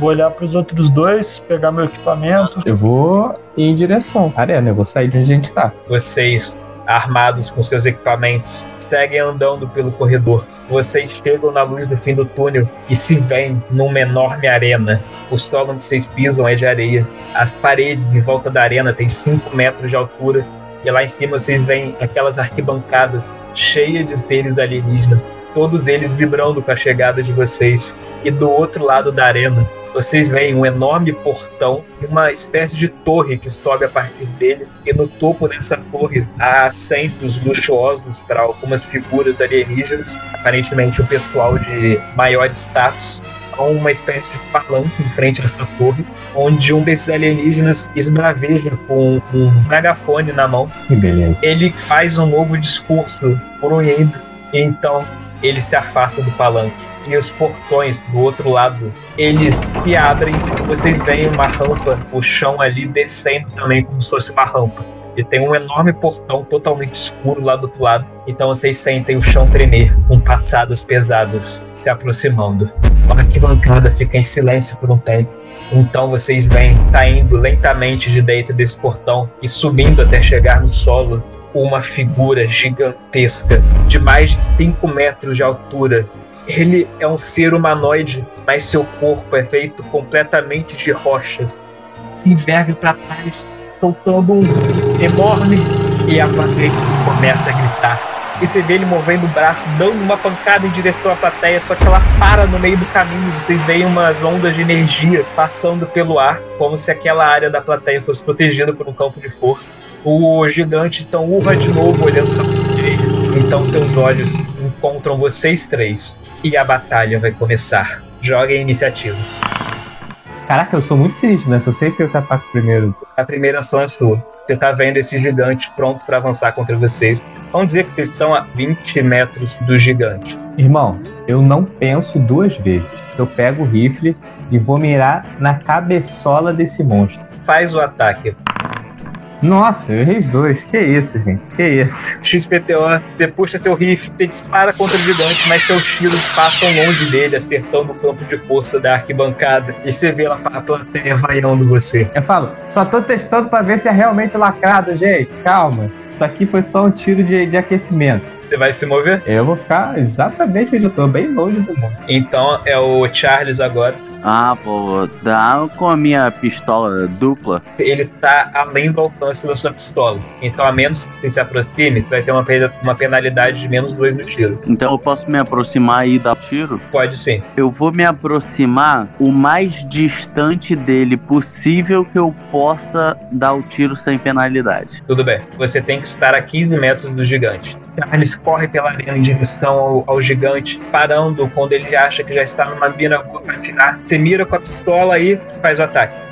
Vou olhar pros outros dois, pegar meu equipamento. Eu vou ir em direção à arena. Eu vou sair de onde a gente tá. Vocês, armados com seus equipamentos, seguem andando pelo corredor. Vocês chegam na luz do fim do túnel e se veem numa enorme arena. O solo onde vocês pisam é de areia. As paredes em volta da arena têm 5 metros de altura. E lá em cima vocês veem aquelas arquibancadas cheias de seres alienígenas. Todos eles vibrando com a chegada de vocês. E do outro lado da arena, vocês veem um enorme portão e uma espécie de torre que sobe a partir dele. E no topo dessa torre há assentos luxuosos para algumas figuras alienígenas, aparentemente o pessoal de maior status. Há uma espécie de palanque em frente a essa torre, onde um desses alienígenas esbraveja com um megafone na mão. Que beleza. Ele faz um novo discurso grunhindo. Então ele se afasta do palanque. E os portões do outro lado, eles se abrem. Vocês veem uma rampa, o chão ali descendo também como se fosse uma rampa. E tem um enorme portão totalmente escuro lá do outro lado. Então vocês sentem o chão tremer, com passadas pesadas se aproximando. A arquibancada fica em silêncio por um tempo. Então vocês vêm saindo lentamente de dentro desse portão e subindo até chegar no solo uma figura gigantesca de mais de 5 metros de altura. Ele é um ser humanoide, mas seu corpo é feito completamente de rochas. Se enverga para trás, soltando um enorme e a plateia começa a gritar. E você vê ele movendo o braço, dando uma pancada em direção à plateia, só que ela para no meio do caminho. Vocês veem umas ondas de energia passando pelo ar, como se aquela área da plateia fosse protegida por um campo de força. O gigante então urra de novo, olhando para ele. Então seus olhos encontram vocês três. E a batalha vai começar. Joga a iniciativa. Caraca, eu sou muito sinistro, né? Só sei que eu ataco primeiro. A primeira ação é sua. Você tá vendo esse gigante pronto para avançar contra vocês. Vamos dizer que vocês estão a 20 metros do gigante. Irmão, eu não penso duas vezes. Eu pego o rifle e vou mirar na cabeçola desse monstro. Faz o ataque. Nossa, eu errei os dois. Que isso, gente? Que isso? XPTO, você puxa seu rifle, você dispara contra o gigante, mas seus tiros passam longe dele, acertando o campo de força da arquibancada. E você vê lá a plateia vaiando você. Eu falo, só tô testando pra ver se é realmente lacrado, gente. Calma. Isso aqui foi só um tiro de, de aquecimento. Você vai se mover? Eu vou ficar exatamente onde eu tô, bem longe do mundo. Então é o Charles agora. Ah, vou dar com a minha pistola dupla. Ele tá além do alcance da sua pistola. Então, a menos que você se aproxime, você vai ter uma, uma penalidade de menos dois no tiro. Então eu posso me aproximar e dar tiro? Pode sim. Eu vou me aproximar o mais distante dele possível que eu possa dar o tiro sem penalidade. Tudo bem. Você tem que estar a 15 metros do gigante. Charles corre pela arena em direção ao, ao gigante, parando quando ele acha que já está numa mira boa pra atirar. Você mira com a pistola e faz o ataque.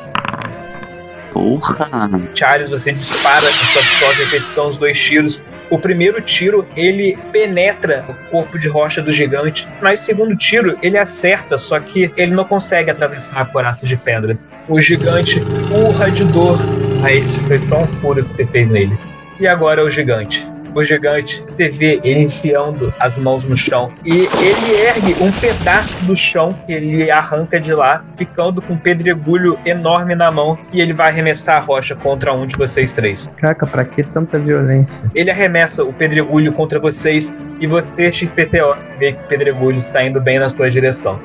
Porra! Charles, você dispara com sua pistola de repetição os dois tiros. O primeiro tiro, ele penetra o corpo de rocha do gigante, mas o segundo tiro, ele acerta, só que ele não consegue atravessar a coraça de pedra. O gigante urra de dor, mas foi tão fúria que você fez nele. E agora é o gigante. O gigante, você vê ele enfiando as mãos no chão e ele ergue um pedaço do chão que ele arranca de lá, ficando com um pedregulho enorme na mão e ele vai arremessar a rocha contra um de vocês três. Caraca, pra que tanta violência? Ele arremessa o pedregulho contra vocês e você, XPTO, vê que o pedregulho está indo bem na sua direção.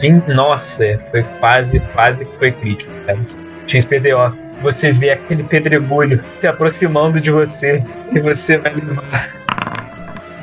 Vim, nossa, foi quase, quase que foi crítico, cara. XPTO, você vê aquele pedregulho se aproximando de você e você vai levar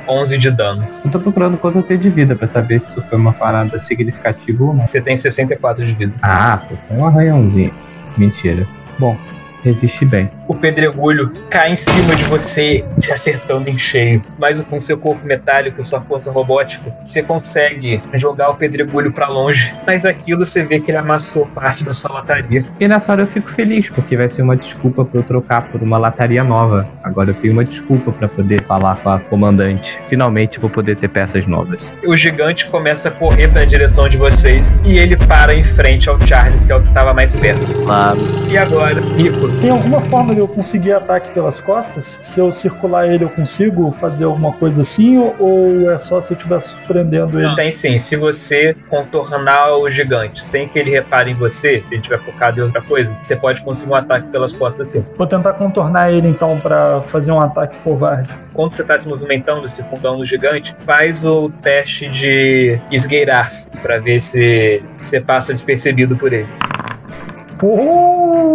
11 de dano. Eu tô procurando quanto eu tenho de vida pra saber se isso foi uma parada significativa ou não. Você tem 64 de vida. Ah, pô, foi um arranhãozinho. Mentira. Bom, resisti bem. O pedregulho cai em cima de você, te acertando em cheio. Mas com seu corpo metálico e sua força robótica, você consegue jogar o pedregulho pra longe. Mas aquilo você vê que ele amassou parte da sua lataria. E nessa hora eu fico feliz, porque vai ser uma desculpa pra eu trocar por uma lataria nova. Agora eu tenho uma desculpa pra poder falar com a comandante. Finalmente vou poder ter peças novas. O gigante começa a correr pra direção de vocês e ele para em frente ao Charles, que é o que estava mais perto. Claro. E agora, Rico, Tem alguma forma de eu conseguir ataque pelas costas? Se eu circular ele, eu consigo fazer alguma coisa assim? Ou- é só se eu estiver surpreendendo ele? tem sim. Se você contornar o gigante sem que ele repare em você, se ele tiver focado em outra coisa, você pode conseguir um ataque pelas costas sim. Vou tentar contornar ele então pra fazer um ataque covarde. quando você está se movimentando, circundando o gigante, faz o teste de esgueirar-se para ver se você passa despercebido por ele.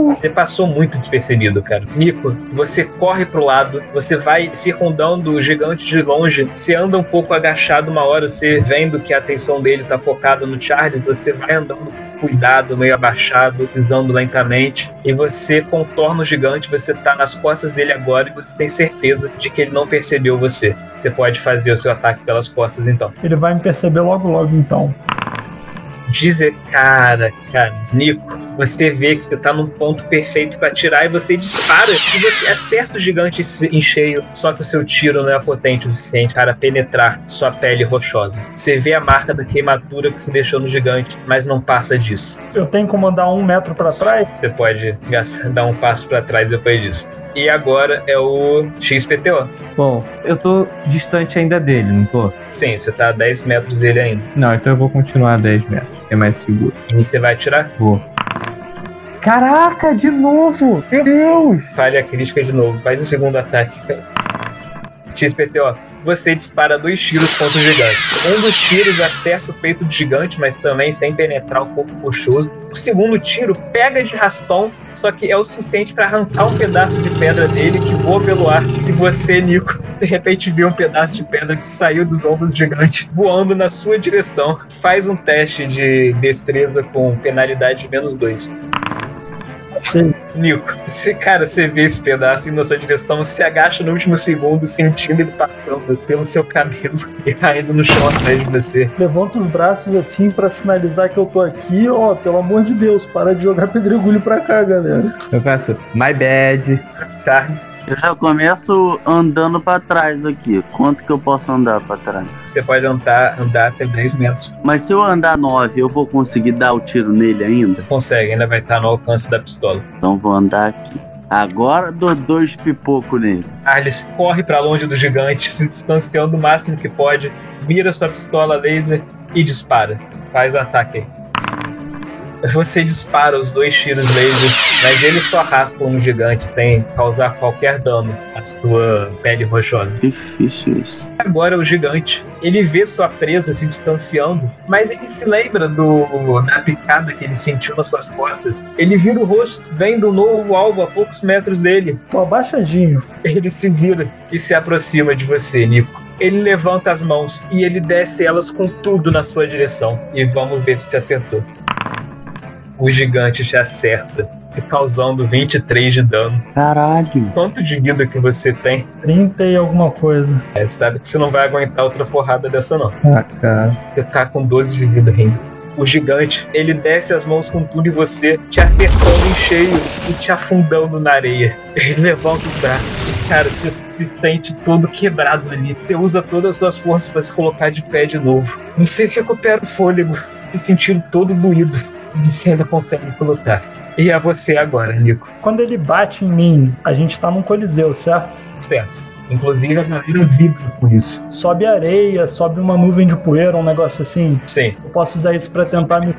Você passou muito despercebido, cara. Nico, você corre pro lado, você vai circundando o gigante de longe, você anda um pouco agachado uma hora, você vendo que a atenção dele tá focada no Charles, você vai andando com cuidado, meio abaixado, pisando lentamente, e você contorna o gigante, você tá nas costas dele agora e você tem certeza de que ele não percebeu você. Você pode fazer o seu ataque pelas costas então. ele vai me perceber logo, logo então. Dizer, cara, cara, Nico, você vê que você tá num ponto perfeito pra atirar e você dispara e você acerta o gigante em cheio, só que o seu tiro não é potente o suficiente para penetrar sua pele rochosa. Você vê a marca da queimadura que se deixou no gigante, mas não passa disso. Eu tenho como andar um metro pra trás? Você pode dar um passo pra trás depois disso. E agora é o XPTO. Bom, eu tô distante ainda dele, não tô? Sim, você tá a 10 metros dele ainda. Não, então eu vou continuar a 10 metros. É mais seguro. E você vai atirar? Vou. Caraca, de novo! Meu Deus! Falha crítica de novo. Faz o segundo ataque. XPTO. Você dispara dois tiros contra o gigante. Um dos tiros acerta o peito do gigante, mas também sem penetrar o corpo rochoso. O segundo tiro pega de raspão, só que é o suficiente para arrancar um pedaço de pedra dele que voa pelo ar. E você, Nico, de repente vê um pedaço de pedra que saiu dos ombros do gigante voando na sua direção. Faz um teste de destreza com penalidade de menos dois. Sim. Nico, você, cara, você vê esse pedaço indo na sua direção, se agacha no último segundo, sentindo ele passando pelo seu cabelo e caindo no chão atrás de você. Levanto os braços assim pra sinalizar que eu tô aqui. Ó, pelo amor de Deus, para de jogar pedregulho pra cá, galera. Eu faço my bad. Charles, Eu já começo andando pra trás aqui. Quanto que eu posso andar pra trás? você pode andar, andar até 10 metros. Mas se eu andar 9, eu vou conseguir dar o tiro nele ainda? Consegue, ainda vai estar no alcance da pistola. Então vou andar aqui. Agora dou dois pipocos nele. Charles corre pra longe do gigante, se distanciando o máximo que pode, mira sua pistola laser e dispara. Faz o ataque aí. Você dispara os dois tiros laser, mas eles só raspam um gigante sem causar qualquer dano à sua pele rochosa. Difícil isso. Agora o gigante, ele vê sua presa se distanciando, mas ele se lembra do da picada que ele sentiu nas suas costas. Ele vira o rosto, vendo um novo alvo a poucos metros dele. Tô abaixadinho. Ele se vira e se aproxima de você, Nico. Ele levanta as mãos e ele desce elas com tudo na sua direção. E vamos ver se te acertou. O gigante te acerta, causando 23 de dano. Caralho. Quanto de vida que você tem? 30 e alguma coisa. É, você sabe que você não vai aguentar outra porrada dessa, não. Ah, cara. Você tá com 12 de vida ainda. O gigante, ele desce as mãos com tudo em você, te acertando em cheio e te afundando na areia. Ele levanta o braço. Cara, você se sente todo quebrado ali. Você usa todas as suas forças pra se colocar de pé de novo. Você recupera o fôlego, se sentindo todo doído. Você ainda consegue lutar. E é você agora, Nico. Quando ele bate em mim, a gente tá num coliseu, certo? Certo. Inclusive a galera vibra com isso. Sobe areia, sobe uma nuvem de poeira, um negócio assim. Sim. Eu posso usar isso pra tentar me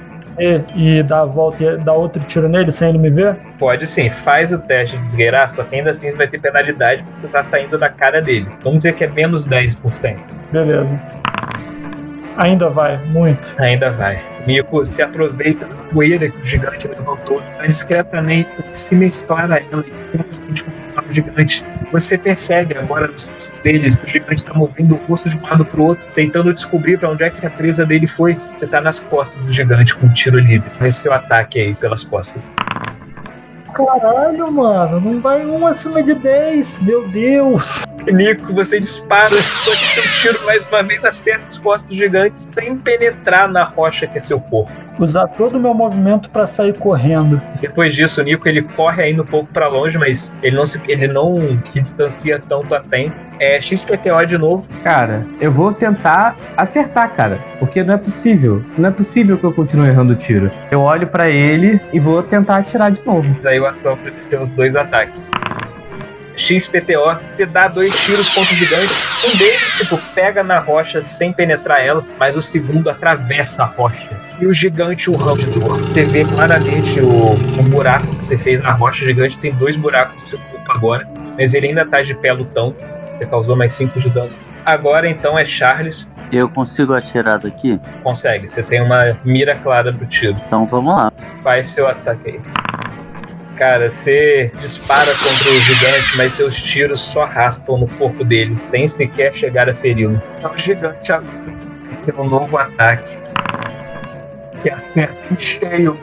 e dar a volta e dar outro tiro nele sem ele me ver? Pode sim, faz o teste de esgueirar, só que ainda assim vai ter penalidade porque você tá saindo da cara dele. Vamos dizer que é menos 10%. Beleza. Ainda vai, muito. Ainda vai. Mico se aproveita da poeira que o gigante levantou pra discretamente se mesclar a ela, discretamente com o gigante. Você percebe agora nos passos deles que o gigante tá movendo o rosto de um lado pro outro, tentando descobrir pra onde é que a presa dele foi. Você tá nas costas do gigante com um tiro livre. Faz seu ataque aí pelas costas. Caralho, mano, não vai um acima de 10, meu Deus. Nico, você dispara, só que seu tiro mais uma vez acerta as costas do gigante sem penetrar na rocha que é seu corpo. Usar todo o meu movimento pra sair correndo. Depois disso, o Nico ele corre ainda um pouco pra longe, mas ele não se, ele não se distancia tanto a tempo. É XPTO de novo. Cara, eu vou tentar acertar, cara. Porque não é possível. Não é possível que eu continue errando o tiro. Eu olho pra ele e vou tentar atirar de novo. Daí o ação para ter os dois ataques. XPTO, você dá dois tiros contra o gigante. Um deles, tipo, pega na rocha sem penetrar ela, mas o segundo atravessa a rocha. E o gigante urrão de dor. Você vê claramente o, o buraco que você fez na rocha. O gigante tem dois buracos no seu corpo agora, mas ele ainda tá de pé lutando. Você causou mais 5 de dano. Agora então é Charles. Eu consigo atirar daqui? Consegue, você tem uma mira clara pro tiro. Então vamos lá. Faz seu ataque aí. Cara, você dispara contra o gigante, mas seus tiros só raspam no corpo dele, sem sequer chegar a feri-lo. O gigante agora tem um novo ataque. Que acerta em cheio,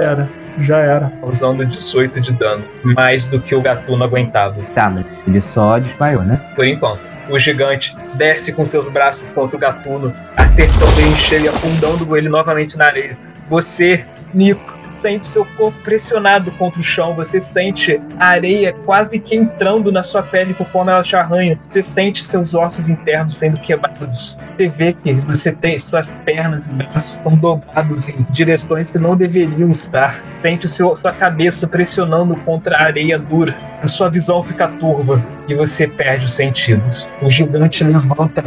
Era, já era. causando 18 de dano. Mais do que o gatuno aguentava. Tá, mas ele só desmaiou, né? por enquanto. O gigante desce com seus braços contra o gatuno, acertando ele em cheio e afundando ele novamente na areia. Você, Nico, sente seu corpo pressionado contra o chão. Você sente a areia quase que entrando na sua pele conforme ela te arranha. Você sente seus ossos internos sendo quebrados. Você vê que você tem suas pernas e braços estão dobrados em direções que não deveriam estar. Sente seu, sua cabeça pressionando contra a areia dura. A sua visão fica turva e você perde os sentidos. O gigante levanta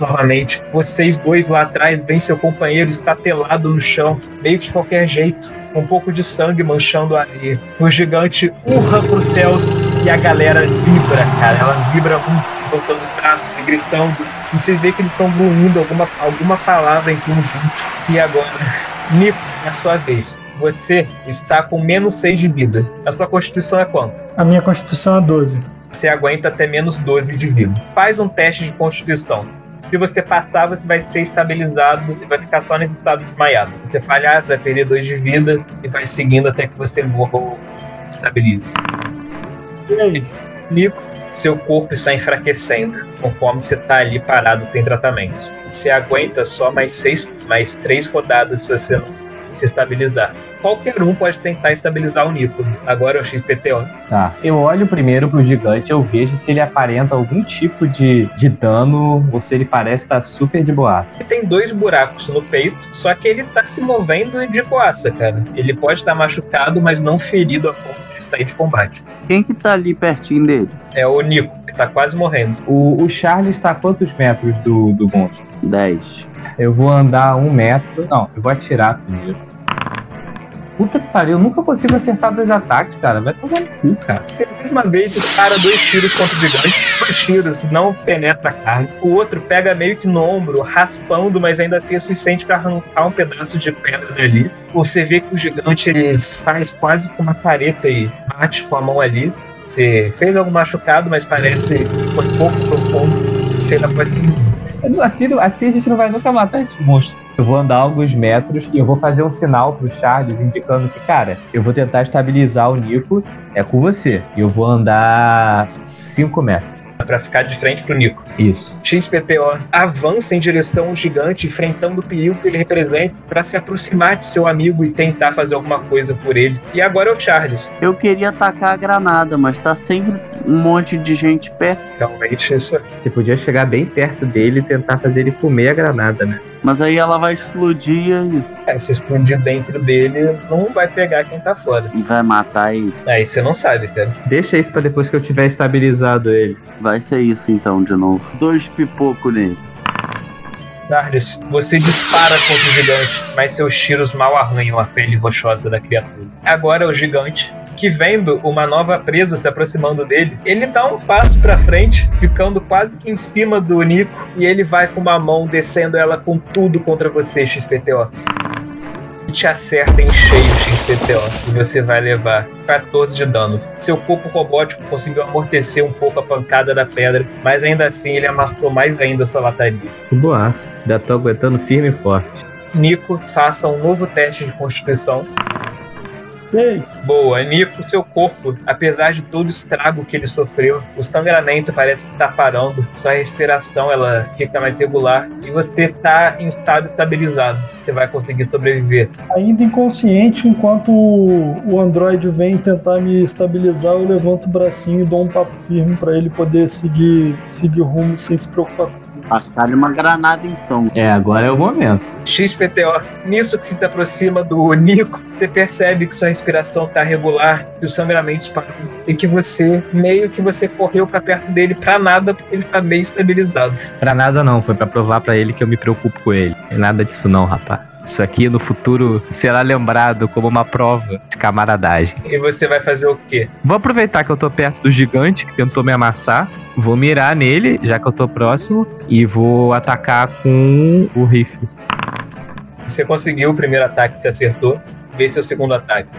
novamente. Vocês dois lá atrás veem seu companheiro estatelado no chão, meio de qualquer jeito, um pouco de sangue manchando a areia. O gigante urra para os céus e a galera vibra, cara. Ela vibra muito, soltando braços e gritando. E você vê que eles estão ruindo alguma, alguma palavra em conjunto. E agora, Nico, é a sua vez. Você está com menos 6 de vida. A sua constituição é quanto? A minha constituição é 12. Você aguenta até menos 12 de vida. Faz um teste de constituição. Se você passar, você vai ser estabilizado e vai ficar só nesse estado desmaiado. Se você falhar, você vai perder 2 de vida e vai seguindo até que você morra ou estabilize. E aí? Nico, seu corpo está enfraquecendo conforme você está ali parado sem tratamento. Você aguenta só mais, seis, mais três rodadas se você não se estabilizar. Qualquer um pode tentar estabilizar o Nico. Agora é o XPTO. Tá. Eu olho primeiro pro gigante, eu vejo se ele aparenta algum tipo de, de dano ou se ele parece estar super de boaça. Tem dois buracos no peito, só que ele tá se movendo de boaça, cara. Ele pode estar machucado, mas não ferido a ponto de sair de combate. Quem que tá ali pertinho dele? É o Nico, que tá quase morrendo. O, o Charles está a quantos metros do, do monstro? 10. Eu vou andar um metro. Não, eu vou atirar primeiro. Puta que pariu, eu nunca consigo acertar dois ataques, cara. Vai tomar no cu, cara. Você mais uma vez dispara dois tiros contra o gigante. Dois tiros não penetra a carne. O outro pega meio que no ombro, raspando, mas ainda assim é suficiente para arrancar um pedaço de pedra dali. Você vê que o gigante ele faz quase com uma careta e bate com a mão ali. Você fez algo machucado, mas parece que foi pouco profundo. Você ainda pode se Assim, assim a gente não vai nunca matar esse monstro. Eu vou andar alguns metros e eu vou fazer um sinal pro Charles indicando que, cara, eu vou tentar estabilizar o Nico. É com você. E eu vou andar 5 metros. Para ficar de frente pro Nico. Isso. XPTO avança em direção ao gigante, enfrentando o perigo que ele representa, para se aproximar de seu amigo e tentar fazer alguma coisa por ele. E agora é o Charles. Eu queria atacar a granada, mas tá sempre um monte de gente perto. Realmente, isso é. Você podia chegar bem perto dele e tentar fazer ele comer a granada, né? Mas aí ela vai explodir e, É, se explodir dentro dele, não vai pegar quem tá fora. e vai matar ele. Aí você não sabe, cara. Deixa isso pra depois que eu tiver estabilizado ele. Vai ser isso então de novo. Dois pipocos nele. Charles, você dispara contra o gigante, mas seus tiros mal arranham a pele rochosa da criatura. Agora o gigante, que vendo uma nova presa se aproximando dele, ele dá um passo pra frente, ficando quase que em cima do Nico, e ele vai com uma mão descendo ela com tudo contra você, XPTO. Te acerta em cheio, XPTO, e você vai levar 14 de dano. Seu corpo robótico conseguiu amortecer um pouco a pancada da pedra, mas ainda assim ele amassou mais ainda a sua lataria. Que boaça. Ainda tô aguentando firme e forte. Nico, faça um novo teste de constituição. Sei. Boa, Nico, seu corpo, apesar de todo o estrago que ele sofreu, o sangramento parece que tá parando, sua respiração ela fica mais regular e você tá em estado estabilizado. Você vai conseguir sobreviver. Ainda inconsciente, enquanto o androide vem tentar me estabilizar, eu levanto o bracinho e dou um papo firme pra ele poder seguir, seguir o rumo sem se preocupar. Tacar uma granada então. É, agora é o momento. XPTO, nisso que se te aproxima do Nico, você percebe que sua respiração tá regular, que os sangramentos param e que você, meio que você correu pra perto dele pra nada, porque ele tá bem estabilizado. Pra nada não, foi pra provar pra ele que eu me preocupo com ele. É nada disso não, rapaz. Isso aqui no futuro será lembrado como uma prova de camaradagem. E você vai fazer o quê? Vou aproveitar que eu tô perto do gigante que tentou me amassar. Vou mirar nele, já que eu tô próximo, e vou atacar com o rifle. Você conseguiu o primeiro ataque, você acertou. Vê seu segundo ataque.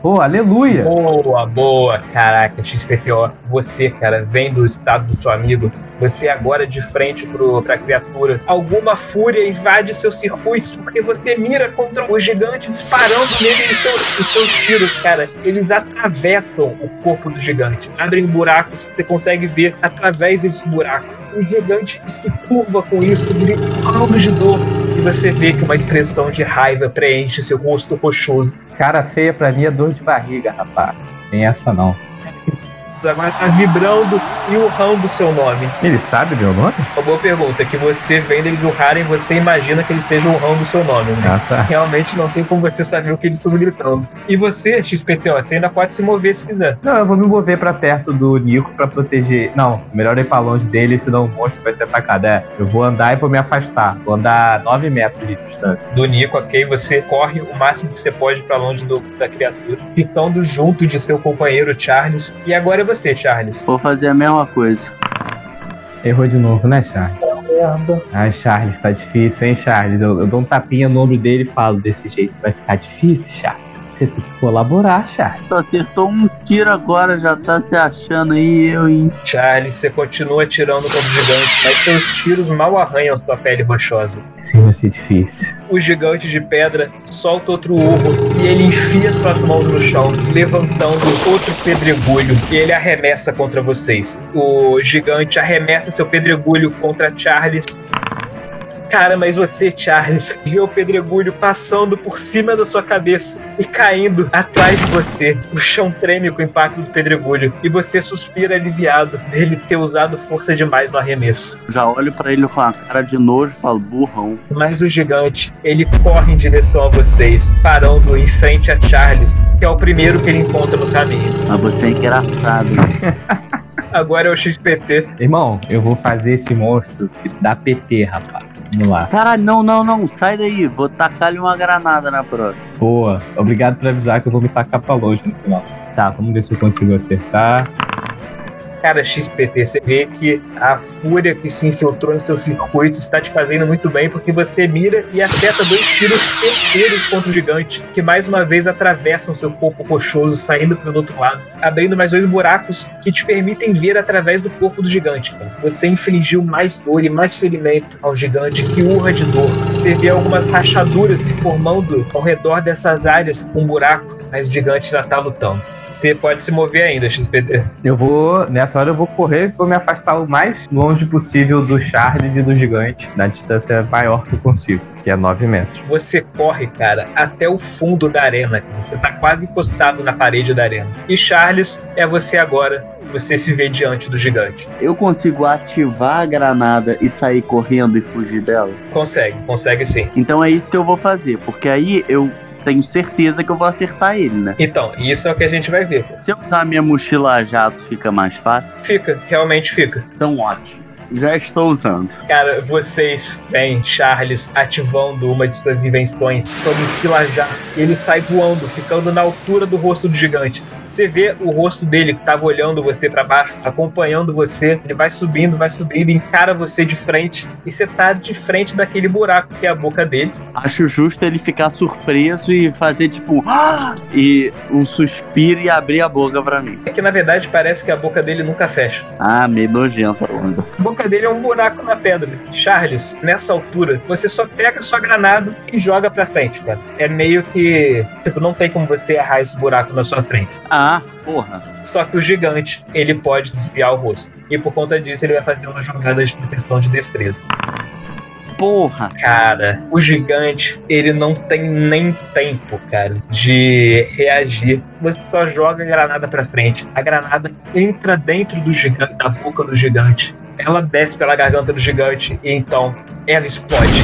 Pô, aleluia! Boa, boa. Caraca, XPTO. Você, cara, vem do estado do seu amigo. Você agora de frente pro, pra criatura. Alguma fúria invade seus circuitos porque você mira contra o gigante disparando nele os seus, os seus tiros, cara. Eles atravessam o corpo do gigante. Abrem buracos que você consegue ver através desses buracos. O gigante se curva com isso, gritando de dor. E você vê que uma expressão de raiva preenche seu rosto rochoso. Cara feia pra mim é dor de barriga, rapaz. Tem essa não. Agora tá vibrando e urrando seu nome. Ele sabe meu nome? Uma boa pergunta, que você vendo eles urrarem, você imagina que eles estejam urrando seu nome, mas Ah, tá. realmente não tem como você saber o que eles estão gritando. E você, XPTO, você ainda pode se mover se quiser. Não, eu vou me mover pra perto do Nico pra proteger. Não, melhor ir pra longe dele, senão o monstro vai ser atacado. É, eu vou andar e vou me afastar. Vou andar 9 metros de distância. Do Nico, ok? Você corre o máximo que você pode pra longe do- da criatura, ficando junto de seu companheiro Charles. E agora você, Charles. Vou fazer a mesma coisa. Errou de novo, né, Charles? Merda. Ai, Charles, tá difícil, hein, Charles? Eu, eu dou um tapinha no ombro dele e falo desse jeito. Vai ficar difícil, Charles. Você tem que colaborar, Charles. Só acertou um tiro agora, já tá se achando aí, eu, hein? Charles, você continua atirando contra o gigante, mas seus tiros mal arranham sua pele rochosa. Sim, vai ser difícil. O gigante de pedra solta outro urro e ele enfia suas mãos no chão, levantando outro pedregulho e ele arremessa contra vocês. O gigante arremessa seu pedregulho contra Charles. Cara, mas você, Charles, vê o pedregulho passando por cima da sua cabeça e caindo atrás de você. O chão treme com o impacto do pedregulho e você suspira aliviado dele ter usado força demais no arremesso. Já olho pra ele com a cara de nojo e falo, burrão. Mas o gigante, ele corre em direção a vocês, parando em frente a Charles, que é o primeiro que ele encontra no caminho. Mas você é engraçado. Agora é o XPT. Irmão, eu vou fazer esse monstro dar PT, rapaz. Vamos lá. Caralho, não, não, não, sai daí. Vou tacar-lhe uma granada na próxima. Boa. Obrigado por avisar que eu vou me tacar pra longe no final. Tá, vamos ver se eu consigo acertar. Cara, XPT, você vê que a fúria que se infiltrou em seu circuito está te fazendo muito bem, porque você mira e acerta dois tiros certeiros contra o gigante, que mais uma vez atravessam seu corpo rochoso, saindo pelo outro lado, abrindo mais dois buracos que te permitem ver através do corpo do gigante. Você infligiu mais dor e mais ferimento ao gigante que urra de dor. Você vê algumas rachaduras se formando ao redor dessas áreas um buraco, mas o gigante já tá lutando. Você pode se mover ainda, XPT. Eu vou, nessa hora eu vou correr e vou me afastar o mais longe possível do Charles e do gigante, na distância maior que eu consigo, que é 9 metros. Você corre, cara, até o fundo da arena. cara. Você tá quase encostado na parede da arena. E Charles, é você agora. Você se vê diante do gigante. Eu consigo ativar a granada e sair correndo e fugir dela? Consegue, consegue sim. Então é isso que eu vou fazer, porque aí eu tenho certeza que eu vou acertar ele, né? Então, isso é o que a gente vai ver. Se eu usar minha mochila a jato, fica mais fácil? Fica, realmente fica. Então ótimo. Já estou usando. Cara, vocês veem Charles ativando uma de suas invenções, sua mochila já. E ele sai voando, ficando na altura do rosto do gigante. Você vê o rosto dele que tava olhando você pra baixo, acompanhando você. Ele vai subindo, vai subindo, encara você de frente. E você tá de frente daquele buraco que é a boca dele. Acho justo ele ficar surpreso e fazer tipo. "Ah!" E um suspiro e abrir a boca pra mim. É que na verdade parece que a boca dele nunca fecha. Ah, meio nojento ainda. A boca dele é um buraco na pedra. Charles, nessa altura, você só pega sua granada e joga pra frente, cara. É meio que. Tipo, não tem como você errar esse buraco na sua frente. Ah, porra. Só que o gigante, ele pode desviar o rosto. E por conta disso, ele vai fazer uma jogada de proteção de destreza. Porra. Cara, o gigante, ele não tem nem tempo, cara, de reagir. Você só joga a granada pra frente. A granada entra dentro do gigante, da boca do gigante. Ela desce pela garganta do gigante e então ela explode.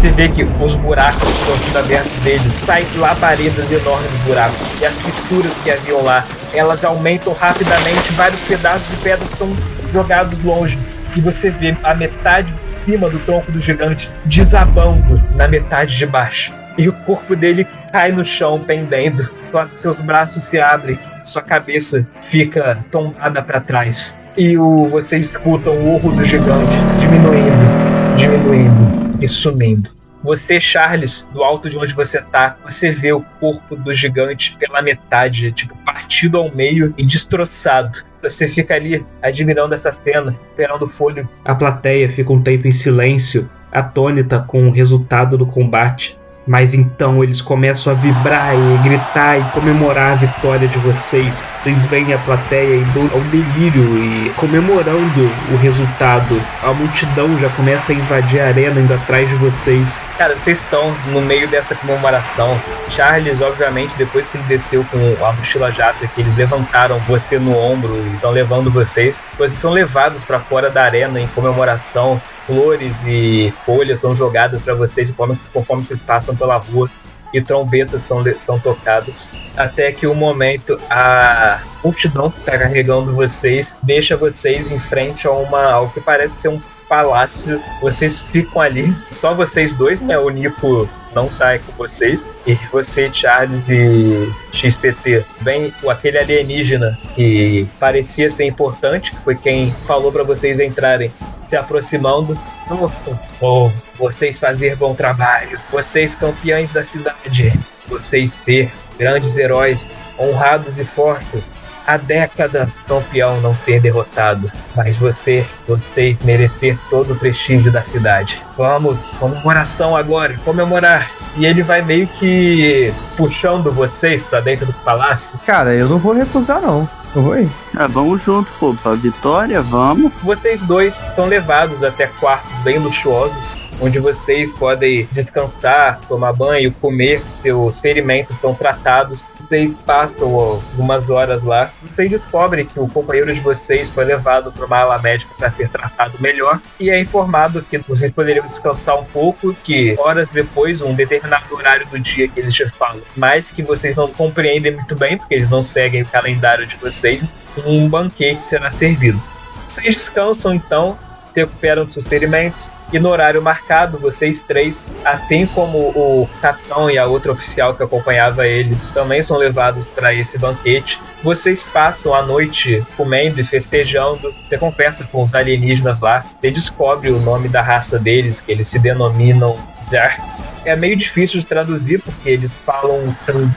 Você vê que os buracos que estão aqui abertos dele saem labaredas enormes de buracos. E as fissuras que haviam lá, elas aumentam rapidamente. Vários pedaços de pedra são jogados longe. E você vê a metade de cima do tronco do gigante desabando na metade de baixo. E o corpo dele cai no chão, pendendo. Seus braços se abrem, sua cabeça fica tombada para trás. E o, você escuta o urro do gigante diminuindo, diminuindo e sumindo. Você, Charles, do alto de onde você tá, você vê o corpo do gigante pela metade, tipo, partido ao meio e destroçado. Você fica ali admirando essa cena, esperando o fôlego. A plateia fica um tempo em silêncio, atônita com o resultado do combate. Mas então eles começam a vibrar e gritar e comemorar a vitória de vocês. Vocês veem a plateia indo ao delírio e comemorando o resultado. A multidão já começa a invadir a arena indo atrás de vocês. Cara, vocês estão no meio dessa comemoração. Charles, obviamente, depois que ele desceu com a mochila jata, que eles levantaram você no ombro e estão levando vocês, vocês são levados para fora da arena em comemoração flores e folhas são jogadas para vocês conforme, conforme vocês passam pela rua e trombetas são, são tocadas. Até que o um momento a multidão que está carregando vocês deixa vocês em frente a uma ao que parece ser um palácio. Vocês ficam ali, só vocês dois, né? O Nico não tá com vocês. E você, Charles e XPT, vem aquele alienígena que parecia ser importante, que foi quem falou para vocês entrarem, se aproximando. Oh, oh, vocês fazer bom trabalho, vocês campeões da cidade, vocês ser grandes heróis, honrados e fortes há décadas campeão não ser derrotado, mas você, você merecer todo o prestígio da cidade. Vamos, comemoração agora, comemorar. E ele vai meio que puxando vocês para dentro do palácio. Cara, eu não vou recusar não. Eu vou ir. Ah, vamos junto, pô, pra vitória, vamos. Vocês dois são levados até quartos bem luxuosos onde vocês podem descansar, tomar banho, comer, seus ferimentos são tratados. Vocês passam algumas horas lá. Vocês descobrem que o companheiro de vocês foi levado para uma ala médica para ser tratado melhor e é informado que vocês poderiam descansar um pouco, que horas depois, um determinado horário do dia que eles te falam, mas que vocês não compreendem muito bem, porque eles não seguem o calendário de vocês, um banquete será servido. Vocês descansam então, se recuperam dos seus ferimentos, e no horário marcado, vocês três, assim como o capitão e a outra oficial que acompanhava ele, também são levados para esse banquete. Vocês passam a noite comendo e festejando. Você conversa com os alienígenas lá. Você descobre o nome da raça deles, que eles se denominam Zerks. É meio difícil de traduzir porque eles falam,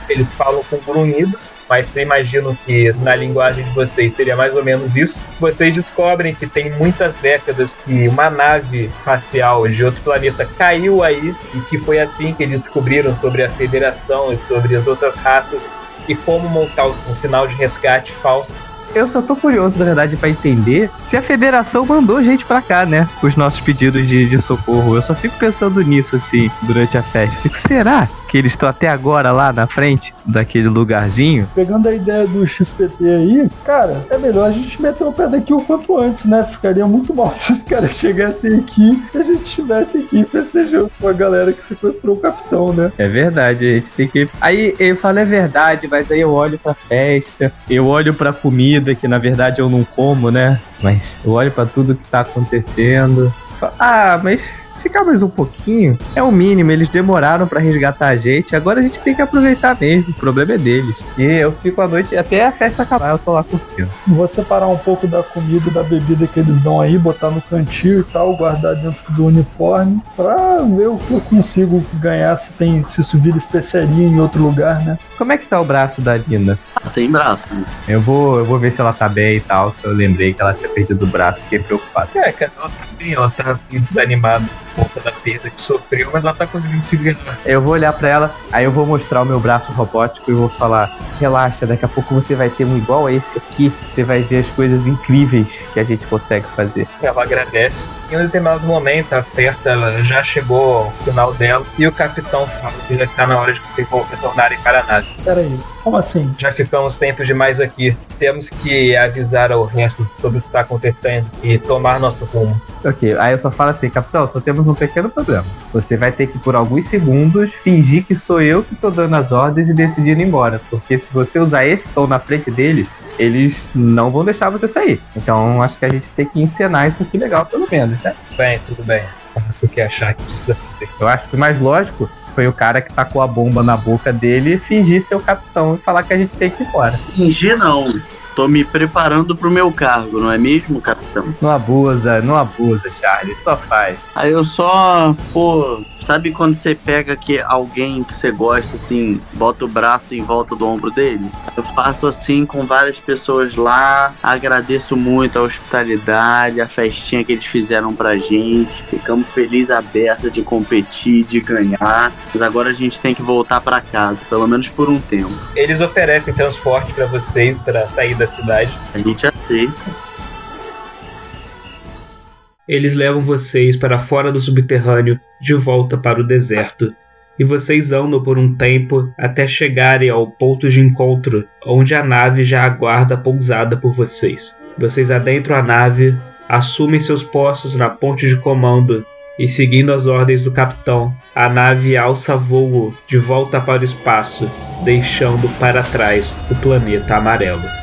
eles falam com grunhidos mas eu imagino que na linguagem de vocês seria mais ou menos isso. Vocês descobrem que tem muitas décadas que uma nave espacial de outro planeta caiu aí e que foi assim que eles descobriram sobre a Federação e sobre as outras raças e como montar um sinal de resgate falso eu só tô curioso, na verdade, para entender se a federação mandou gente para cá, né? Os nossos pedidos de, de socorro. Eu só fico pensando nisso, assim, durante a festa. Fico, será que eles estão até agora lá na frente daquele lugarzinho? Pegando a ideia do XPT aí, cara, é melhor a gente meter o pé daqui o quanto antes, né? Ficaria muito mal se os caras chegassem aqui e a gente estivesse aqui festejando com a galera que sequestrou o capitão, né? É verdade, a gente tem que. Aí eu falo, é verdade, mas aí eu olho pra festa, eu olho pra comida comida que na verdade eu não como, né? Mas eu olho para tudo que tá acontecendo. Falo, ah, mas ficar mais um pouquinho é o mínimo. Eles demoraram para resgatar a gente, agora a gente tem que aproveitar mesmo. O problema é deles. E eu fico a noite até a festa acabar, eu tô lá curtindo. Vou separar um pouco da comida e da bebida que eles dão aí, botar no cantil e tal, guardar dentro do uniforme, pra ver o que eu consigo ganhar se tem se vira especiaria em outro lugar, né? Como é que tá o braço da Nina? Sem braço. Né? Eu vou, eu vou ver se ela tá bem e tal, eu lembrei que ela tinha perdido o braço, fiquei preocupado. É, cara, ela tá bem, ela tá meio desanimada conta da perda que sofreu, mas ela tá conseguindo se virar. Eu vou olhar para ela, aí eu vou mostrar o meu braço robótico e vou falar: relaxa, daqui a pouco você vai ter um igual a esse aqui. Você vai ver as coisas incríveis que a gente consegue fazer. Ela agradece. Em um determinado momento, a festa ela já chegou ao final dela e o capitão fala que já está na hora de vocês retornarem para a nave. Peraí, como assim? Já ficamos tempo demais aqui. Temos que avisar ao resto sobre o que está acontecendo e tomar nosso rumo. Ok, aí eu só falo assim, capitão, só temos um pequeno problema. Você vai ter que, por alguns segundos, fingir que sou eu que tô dando as ordens e decidindo ir embora. Porque se você usar esse tom na frente deles, eles não vão deixar você sair. Então acho que a gente tem que encenar isso aqui legal, pelo menos, né? Bem, tudo bem. Faça o que achar que precisa fazer. Eu acho que o mais lógico foi o cara que tacou a bomba na boca dele fingir ser o capitão e falar que a gente tem que ir embora. Fingir não. Tô me preparando pro meu cargo, não é mesmo, capitão? Não abusa, não abusa, Charlie, só faz. Aí eu só, pô, Sabe quando você pega que alguém que você gosta, assim, bota o braço em volta do ombro dele? Eu faço assim com várias pessoas lá, agradeço muito a hospitalidade, a festinha que eles fizeram pra gente. Ficamos felizes a beça de competir, de ganhar. Mas agora a gente tem que voltar pra casa, pelo menos por um tempo. Eles oferecem transporte pra vocês para sair da cidade. A gente aceita. Eles levam vocês para fora do subterrâneo, de volta para o deserto. E vocês andam por um tempo até chegarem ao ponto de encontro, onde a nave já aguarda pousada por vocês. Vocês adentram a nave, assumem seus postos na ponte de comando e, seguindo as ordens do capitão, a nave alça voo de volta para o espaço, deixando para trás o planeta amarelo.